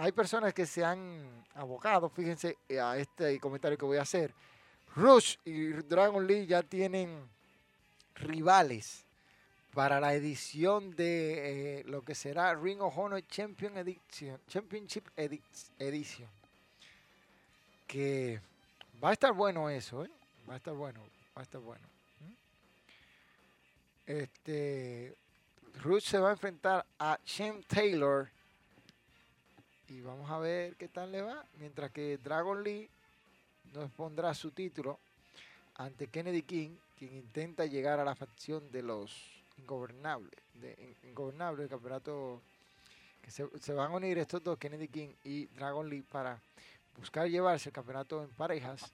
A: hay personas que se han abocado, fíjense eh, a este comentario que voy a hacer. Rush y Dragon Lee ya tienen rivales para la edición de eh, lo que será Ring of Honor Champion Edition, Championship Edition. Que va a estar bueno eso, ¿eh? Va a estar bueno, va a estar bueno. Este, Rush se va a enfrentar a Shane Taylor y vamos a ver qué tal le va. Mientras que Dragon Lee nos pondrá su título ante Kennedy King, quien intenta llegar a la facción de los ingobernables. De, ingobernables, el campeonato que se, van a unir estos dos, Kennedy King y Dragon Lee, para buscar llevarse el campeonato en parejas.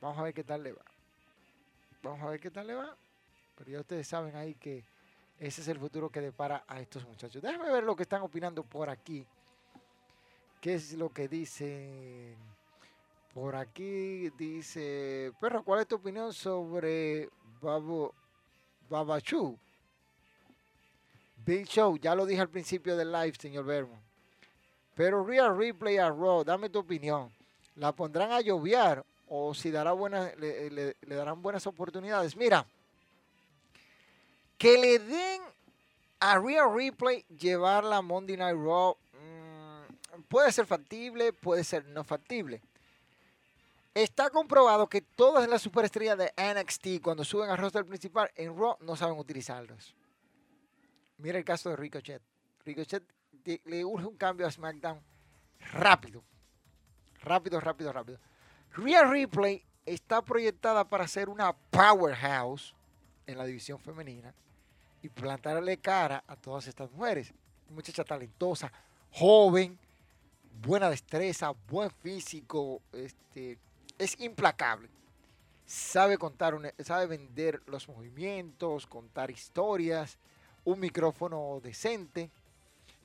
A: Vamos a ver qué tal le va. Vamos a ver qué tal le va. Pero ya ustedes saben ahí que ese es el futuro que depara a estos muchachos. Déjame ver lo que están opinando por aquí. ¿Qué es lo que dice? Por aquí dice, perro, ¿cuál es tu opinión sobre Babu, Babachu? Big Show, ya lo dije al principio del live, señor Vermo. Pero Real Replay a Raw, dame tu opinión. ¿La pondrán a lloviar o si dará buenas, le, le darán buenas oportunidades? Mira, que le den A Rhea Replay llevarla a Monday Night Raw puede ser factible, puede ser no factible. Está comprobado que todas las superestrellas de NXT cuando suben al roster principal en Raw no saben utilizarlos. Mira el caso de Ricochet. Ricochet le urge un cambio a SmackDown rápido. Rápido, rápido, rápido. Rhea Replay está proyectada para ser una powerhouse en la división femenina y plantarle cara a todas estas mujeres. Muchacha talentosa, joven, buena destreza, buen físico, este, es implacable. Sabe contar, sabe vender los movimientos, contar historias, un micrófono decente.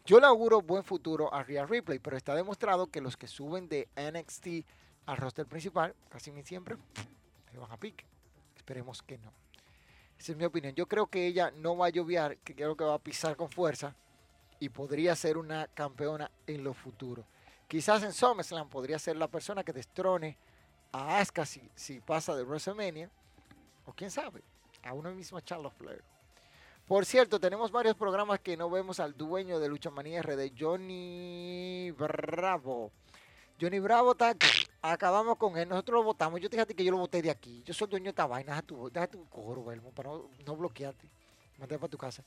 A: Yo le auguro buen futuro a Rhea Ripley, pero está demostrado que los que suben de NXT al roster principal, casi siempre, se van a pique. Esperemos que no. Esa es mi opinión. Yo creo que ella no va a lloviar, que creo que va a pisar con fuerza y podría ser una campeona en lo futuro. Quizás en SummerSlam podría ser la persona que destrone a Asuka si, pasa de WrestleMania, o quién sabe, a una misma Charlotte Flair. Por cierto, tenemos varios programas que no vemos al dueño de Lucha Manía RD, Johnny Bravo. Johnny Bravo está acabamos con él, nosotros lo votamos. Yo te dije que yo lo voté de aquí. Yo soy dueño de esta vaina, deja tu, coro, para no, no bloquearte. Para tu casa.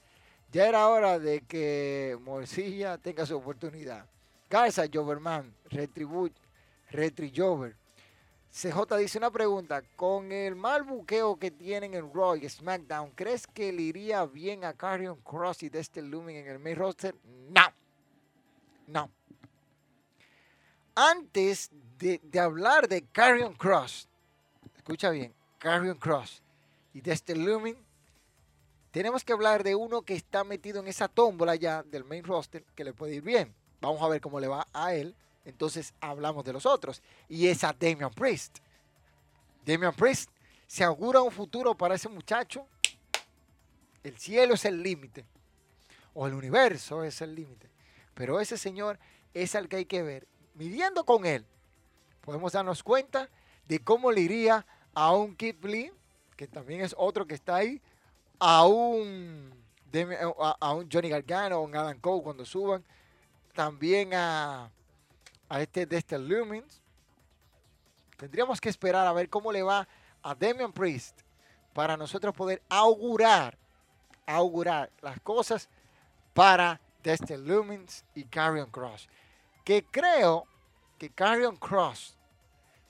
A: Ya era hora de que Morcilla tenga su oportunidad. Garza, Joverman, Retribu, Jover. CJ dice una pregunta. Con el mal buqueo que tienen en Raw y SmackDown, ¿crees que le iría bien a Carrion Cross y Dexter Looming en el main roster? No. No. Antes de, hablar de Carrion Cross, escucha bien, Carrion Cross y Dexter Looming, tenemos que hablar de uno que está metido en esa tómbola ya del main roster que le puede ir bien. Vamos a ver cómo le va a él entonces hablamos de los otros. Y es a Damian Priest. Damian Priest se augura un futuro para ese muchacho. El cielo es el límite. O el universo es el límite. Pero ese señor es el que hay que ver. Midiendo con él, podemos darnos cuenta de cómo le iría a un Kid Lee, que también es otro que está ahí, a un, a Johnny Gargano o un Adam Cole cuando suban, también a, a este Dexter Lumens. Tendríamos que esperar a ver cómo le va a Damian Priest para nosotros poder augurar, augurar las cosas para Dexter Lumens y Carrion Cross. Que creo que Carrion Cross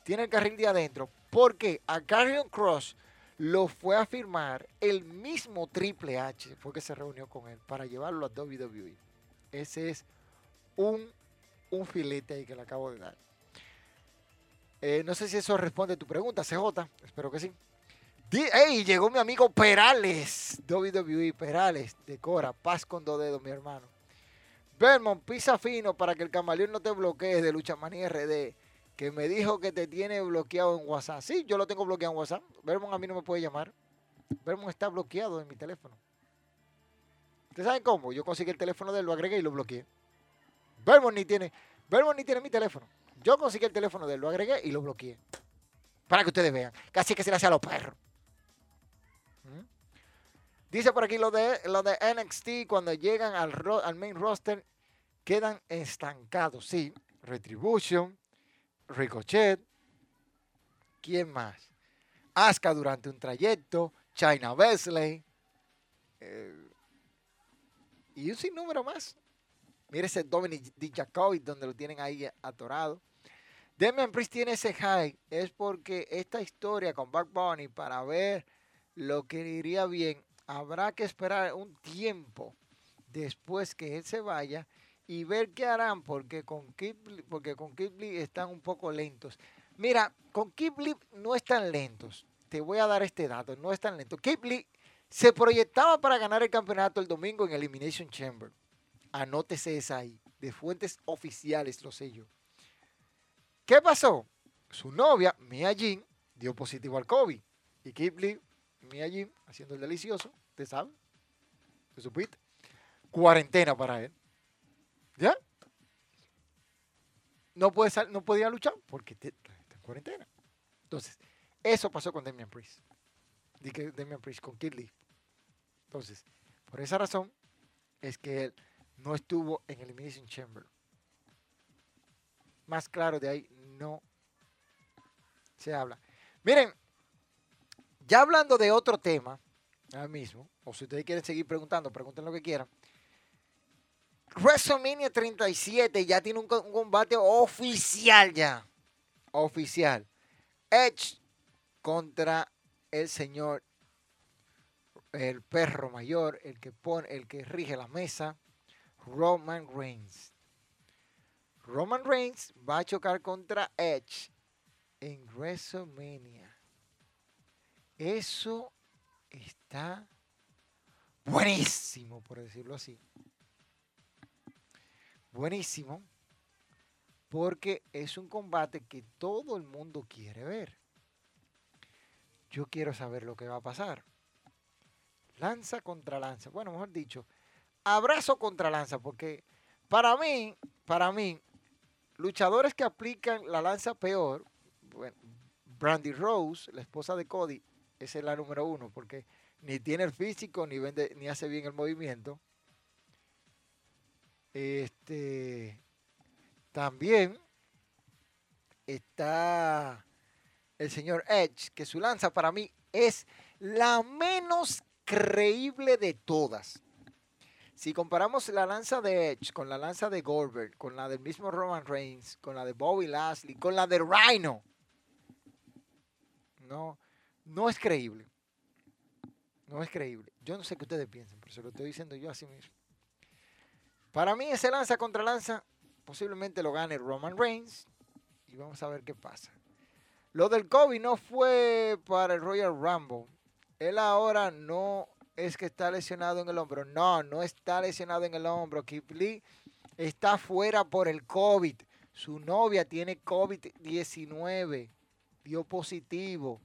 A: tiene el carril de adentro porque a Carrion Cross lo fue a firmar el mismo Triple H, fue que se reunió con él para llevarlo a WWE. Ese es un un filete ahí que le acabo de dar. Eh, no sé si eso responde a tu pregunta, CJ. Espero que sí. ¡Ey! Llegó mi amigo Perales. WWE Perales. De Cora. Paz con dos dedos, mi hermano. Vermont, pisa fino para que el camaleón no te bloquee de Lucha Manía RD. Que me dijo que te tiene bloqueado en WhatsApp. Sí, yo lo tengo bloqueado en WhatsApp. Vermont a mí no me puede llamar. Vermont está bloqueado en mi teléfono. ¿Ustedes saben cómo? Yo conseguí el teléfono de él, lo agregué y lo bloqueé. Vermont ni tiene, ni tiene mi teléfono. Yo conseguí el teléfono de él, lo agregué y lo bloqueé. Para que ustedes vean. Casi que se le hace a los perros. ¿Mm? Dice por aquí lo de, lo de NXT cuando llegan al, al main roster quedan estancados. Sí, Retribution, Ricochet, ¿quién más? Asuka durante un trayecto, China Wesley eh, y un sinnúmero más. Mire ese Dominic Dijakovic donde lo tienen ahí atorado. Demian Priest tiene ese high. Es porque esta historia con Buck Bunny para ver lo que iría bien, habrá que esperar un tiempo después que él se vaya y ver qué harán porque con Kibli, porque con están un poco lentos. Mira, con Kibli no están lentos. Te voy a dar este dato, no están lentos. Kibli se proyectaba para ganar el campeonato el domingo en Elimination Chamber. Anótese esa ahí. De fuentes oficiales lo sé yo. ¿Qué pasó? Su novia, Mia Jin, dio positivo al COVID. Y Kipling, Mia Jin, haciendo el delicioso, ¿te sabe? ¿Te supiste? Cuarentena para él. ¿Ya? No, puede no podía luchar porque está en cuarentena. Entonces, eso pasó con Damian Priest. Damian Priest con Kid Entonces, por esa razón, es que él no estuvo en Elimination Chamber. Más claro de ahí no se habla. Miren, ya hablando de otro tema, ahora mismo, o si ustedes quieren seguir preguntando, pregunten lo que quieran. WrestleMania 37 ya tiene un, un combate oficial ya. Oficial. Edge contra el señor, el perro mayor, el que pone, el que rige la mesa, Roman Reigns. Roman Reigns va a chocar contra Edge en WrestleMania. Eso está buenísimo, por decirlo así. Buenísimo, porque es un combate que todo el mundo quiere ver. Yo quiero saber lo que va a pasar. Lanza contra lanza. Bueno, mejor dicho, abrazo contra lanza, porque para mí, para mí, luchadores que aplican la lanza peor, bueno, Brandy Rose, la esposa de Cody, esa es la número uno, porque ni tiene el físico, ni vende, ni hace bien el movimiento. Este también está el señor Edge, que su lanza para mí es la menos creíble de todas. Si comparamos la lanza de Edge con la lanza de Goldberg, con la del mismo Roman Reigns, con la de Bobby Lashley, con la de Rhino, no, no es creíble. No es creíble. Yo no sé qué ustedes piensan, pero se lo estoy diciendo yo así mismo. Para mí ese lanza contra lanza posiblemente lo gane Roman Reigns y vamos a ver qué pasa. Lo del COVID no fue para el Royal Rumble. Él ahora no es que está lesionado en el hombro. No, no está lesionado en el hombro. Kip Lee está fuera por el COVID. Su novia tiene COVID-19. Dio positivo.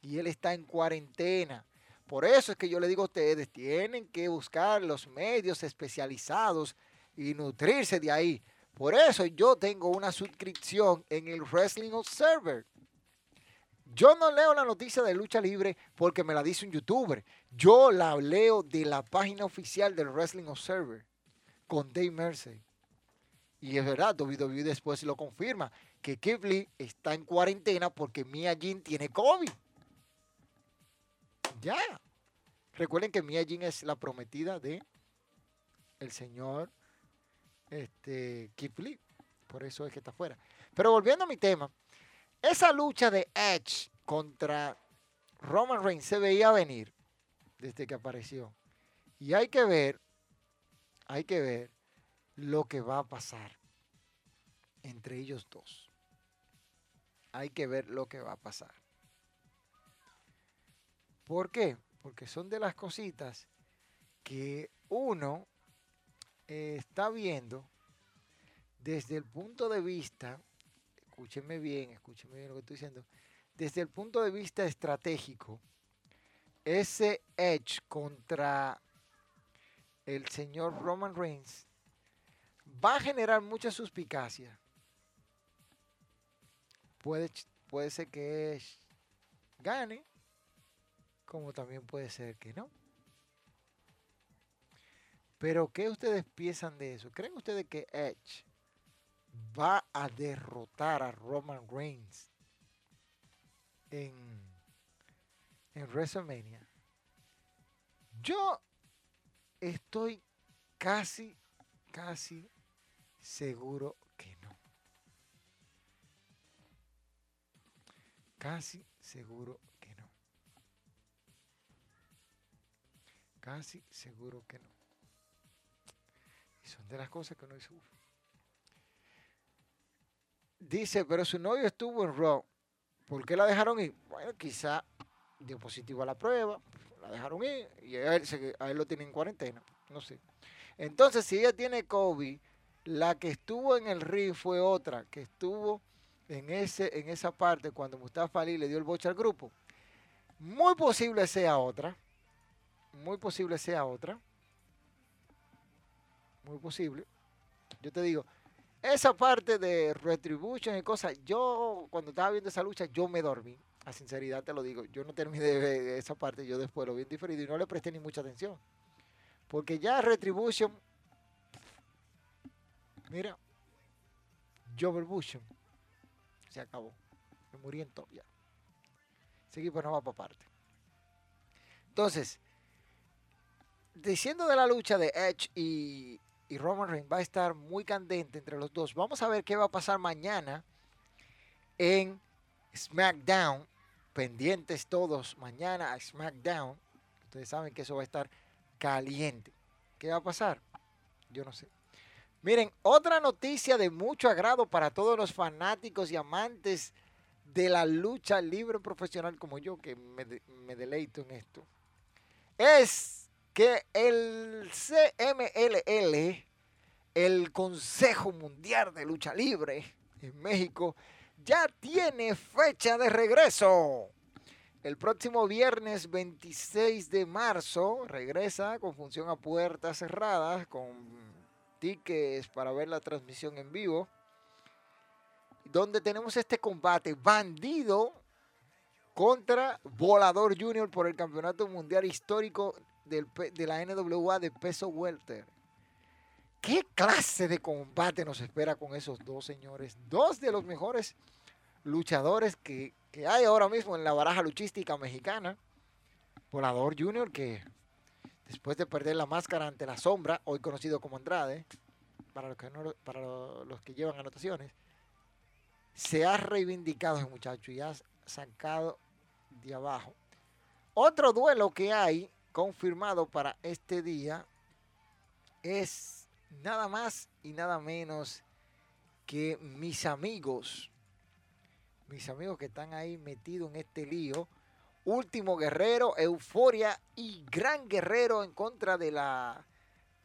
A: Y él está en cuarentena. Por eso es que yo le digo a ustedes, tienen que buscar los medios especializados y nutrirse de ahí. Por eso yo tengo una suscripción en el Wrestling Observer. Yo no leo la noticia de lucha libre porque me la dice un youtuber. Yo la leo de la página oficial del Wrestling Observer con Dave Mercer. Y es verdad, WWE después lo confirma, que Keith Lee está en cuarentena porque Mia Jin tiene COVID. Ya. Recuerden que Mia Jin es la prometida de el señor este, Keith Lee. Por eso es que está fuera. Pero volviendo a mi tema, esa lucha de Edge contra Roman Reigns se veía venir desde que apareció. Y hay que ver, hay que ver lo que va a pasar entre ellos dos. Hay que ver lo que va a pasar. ¿Por qué? Porque son de las cositas que uno eh, está viendo desde el punto de vista, escúcheme bien, escúcheme bien lo que estoy diciendo, desde el punto de vista estratégico, ese edge contra el señor Roman Reigns va a generar mucha suspicacia. Puede, puede ser que Edge gane, como también puede ser que no. Pero ¿qué ustedes piensan de eso? ¿Creen ustedes que Edge va a derrotar a Roman Reigns en, en WrestleMania? Yo estoy casi, casi seguro que no. Casi seguro que no. Casi seguro que no. Y son de las cosas que uno dice, uf. Dice, pero su novio estuvo en Raw. ¿Por qué la dejaron ir? Bueno, quizá dio positivo a la prueba, la dejaron ir y a él, a él lo tienen en cuarentena. No sé. Entonces, si ella tiene COVID, la que estuvo en el ring fue otra, que estuvo en, ese, en esa parte cuando Mustafa Ali le dio el boche al grupo. Muy posible sea otra. Muy posible sea otra. Muy posible. Yo te digo, esa parte de retribution y cosas, yo cuando estaba viendo esa lucha, yo me dormí. A sinceridad te lo digo. Yo no terminé de ver esa parte, yo después lo vi en diferido y no le presté ni mucha atención. Porque ya Retribution, mira, Jover Bushon, se acabó. Me morí en todo ya. Ese equipo no va para parte. Entonces, diciendo de la lucha de Edge y, y Roman Reigns va a estar muy candente entre los dos. Vamos a ver qué va a pasar mañana en SmackDown. Pendientes todos mañana a SmackDown. Ustedes saben que eso va a estar caliente. ¿Qué va a pasar? Yo no sé. Miren, otra noticia de mucho agrado para todos los fanáticos y amantes de la lucha libre profesional como yo, que me, me deleito en esto, es que el CMLL, el Consejo Mundial de Lucha Libre en México, ya tiene fecha de regreso. El próximo viernes 26 de marzo regresa con función a puertas cerradas, con tickets para ver la transmisión en vivo, donde tenemos este combate bandido contra Volador Junior por el Campeonato Mundial Histórico de la NWA de peso welter. ¿Qué clase de combate nos espera con esos dos señores? Dos de los mejores luchadores que, hay ahora mismo en la baraja luchística mexicana. Volador Junior, que después de perder la máscara ante la sombra, hoy conocido como Andrade, para los que, no, para los que llevan anotaciones, se ha reivindicado ese muchacho y ha sacado de abajo. Otro duelo que hay confirmado para este día es nada más y nada menos que mis amigos, mis amigos que están ahí metidos en este lío. Último guerrero, euforia y gran guerrero en contra de la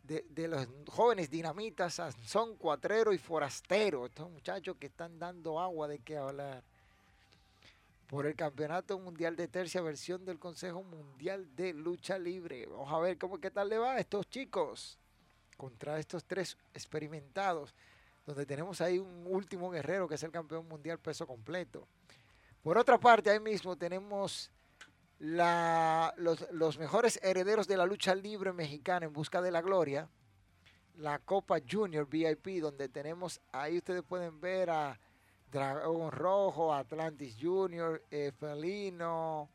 A: de, los jóvenes dinamitas, son cuatrero y forastero. Estos muchachos que están dando agua de qué hablar por el Campeonato Mundial de Tercia versión del Consejo Mundial de Lucha Libre. Vamos a ver cómo qué tal le va a estos chicos contra estos tres experimentados, donde tenemos ahí un último guerrero que es el campeón mundial peso completo. Por otra parte, ahí mismo tenemos los, los mejores herederos de la lucha libre mexicana en busca de la gloria, la Copa Junior VIP, donde tenemos, ahí ustedes pueden ver a Dragón Rojo, Atlantis Junior, eh, Felino,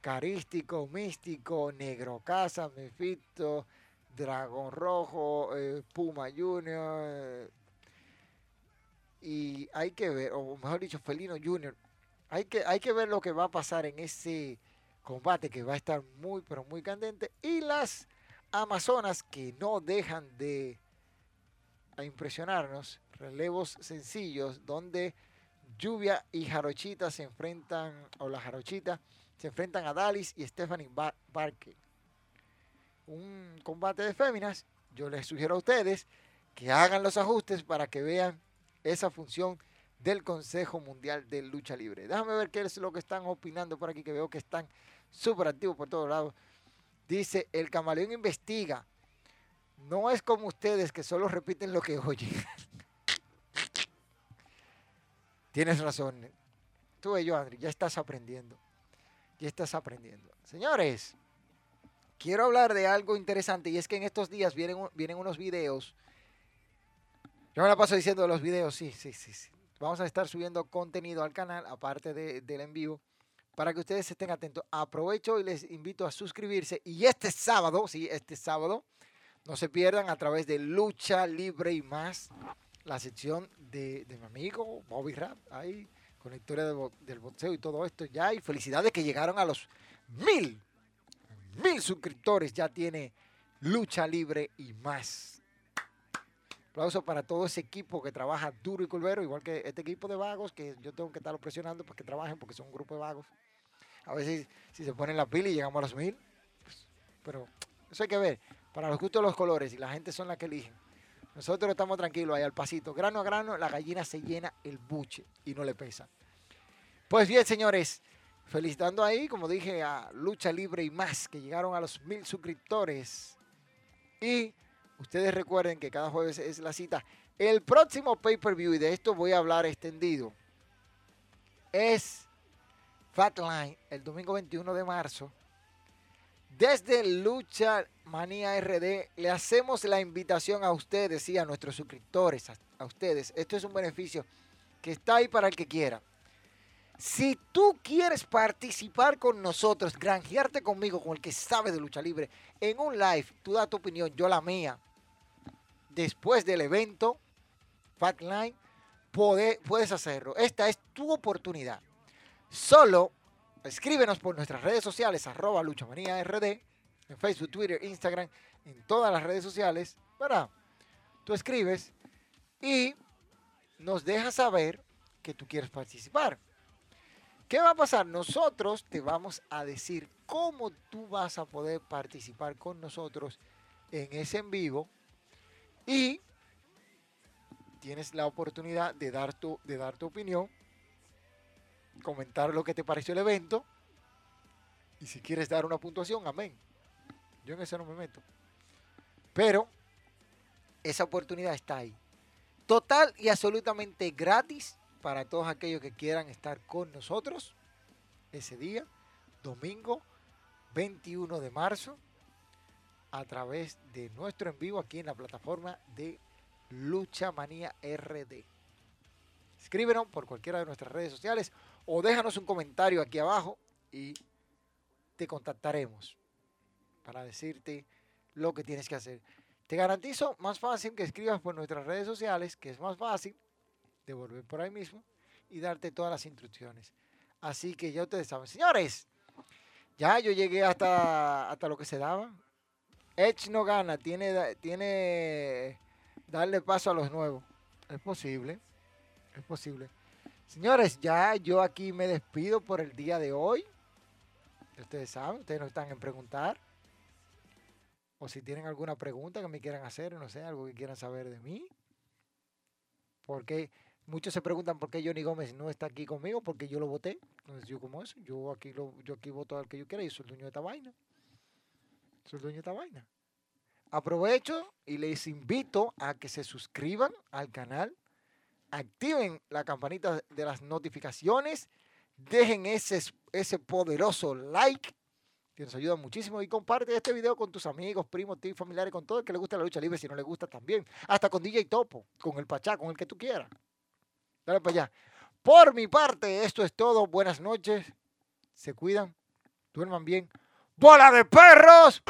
A: Carístico, Místico, Negro Casa, Mefito, Dragón Rojo, eh, Puma Junior. Eh, y hay que ver, o mejor dicho, Felino Junior. Hay que, hay que ver lo que va a pasar en ese combate que va a estar muy, pero muy candente. Y las Amazonas que no dejan de impresionarnos. Relevos sencillos donde Lluvia y Jarochita se enfrentan, o la Jarochita, se enfrentan a Dalis y Stephanie Barke. Un combate de féminas. Yo les sugiero a ustedes que hagan los ajustes para que vean esa función del Consejo Mundial de Lucha Libre. Déjame ver qué es lo que están opinando por aquí, que veo que están súper activos por todos lados. Dice, el camaleón investiga. No es como ustedes que solo repiten lo que oyen. [laughs] Tienes razón. Tú y yo, Andri, ya estás aprendiendo. Ya estás aprendiendo. Señores, quiero hablar de algo interesante y es que en estos días vienen, vienen unos videos. Yo me la paso diciendo los videos, sí, sí, sí, sí. Vamos a estar subiendo contenido al canal, aparte del en vivo, para que ustedes estén atentos. Aprovecho y les invito a suscribirse. Y este sábado, sí, este sábado, no se pierdan a través de Lucha Libre y más la sección de, mi amigo Bobby Rap, ahí con la historia del boxeo y todo esto ya. Y felicidades que llegaron a los mil, mil suscriptores. Ya tiene lucha libre y más. Aplauso para todo ese equipo que trabaja duro y culvero, igual que este equipo de vagos que yo tengo que estarlo presionando para que trabajen porque son un grupo de vagos. A veces si se ponen la pila y llegamos a los mil, pues, pero eso hay que ver. Para los gustos de los colores y la gente son las que eligen. Nosotros estamos tranquilos ahí al pasito. Grano a grano, la gallina se llena el buche y no le pesa. Pues bien, señores, felicitando ahí, como dije, a Lucha Libre y más, que llegaron a los mil suscriptores. Y ustedes recuerden que cada jueves es la cita. El próximo pay-per-view, y de esto voy a hablar extendido, es Fatline, el domingo 21 de marzo, Desde Lucha Manía RD le hacemos la invitación a ustedes y a nuestros suscriptores, a, ustedes. Esto es un beneficio que está ahí para el que quiera. Si tú quieres participar con nosotros, granjearte conmigo, con el que sabe de lucha libre, en un live, tú das tu opinión, yo la mía. Después del evento, Fatline, puedes hacerlo. Esta es tu oportunidad. Solo escríbenos por nuestras redes sociales, arroba luchamanía rd, en Facebook, Twitter, Instagram, en todas las redes sociales, ¿verdad? Tú escribes y nos dejas saber que tú quieres participar. ¿Qué va a pasar? Nosotros te vamos a decir cómo tú vas a poder participar con nosotros en ese en vivo y tienes la oportunidad de dar tu, de dar tu opinión, comentar lo que te pareció el evento y si quieres dar una puntuación, amén. Yo en eso no me meto. Pero esa oportunidad está ahí. Total y absolutamente gratis para todos aquellos que quieran estar con nosotros ese día, domingo 21 de marzo, a través de nuestro en vivo aquí en la plataforma de Lucha Manía RD. Escríbenos por cualquiera de nuestras redes sociales o déjanos un comentario aquí abajo y te contactaremos para decirte lo que tienes que hacer. Te garantizo más fácil que escribas por nuestras redes sociales, que es más fácil devolver por ahí mismo y darte todas las instrucciones. Así que ya ustedes saben, señores, ya yo llegué hasta, hasta lo que se daba. Edge no gana, tiene, tiene darle paso a los nuevos. Es posible, es posible. Señores, ya yo aquí me despido por el día de hoy. Ustedes saben, ustedes no están en preguntar. O si tienen alguna pregunta que me quieran hacer, no sé, algo que quieran saber de mí. Porque Muchos se preguntan por qué Johnny Gómez no está aquí conmigo, porque yo lo voté. Entonces yo como eso, yo aquí, lo, yo aquí voto al que yo quiera y soy el dueño de esta vaina. Soy el dueño de esta vaina. Aprovecho y les invito a que se suscriban al canal, activen la campanita de las notificaciones, dejen ese, ese poderoso like que nos ayuda muchísimo y comparte este video con tus amigos, primos, tíos, familiares, con todo el que le gusta la lucha libre, si no le gusta también, hasta con DJ Topo, con el Pachá, con el que tú quieras. Dale para allá. Por mi parte, esto es todo. Buenas noches. Se cuidan. Duerman bien. ¡Bola de perros!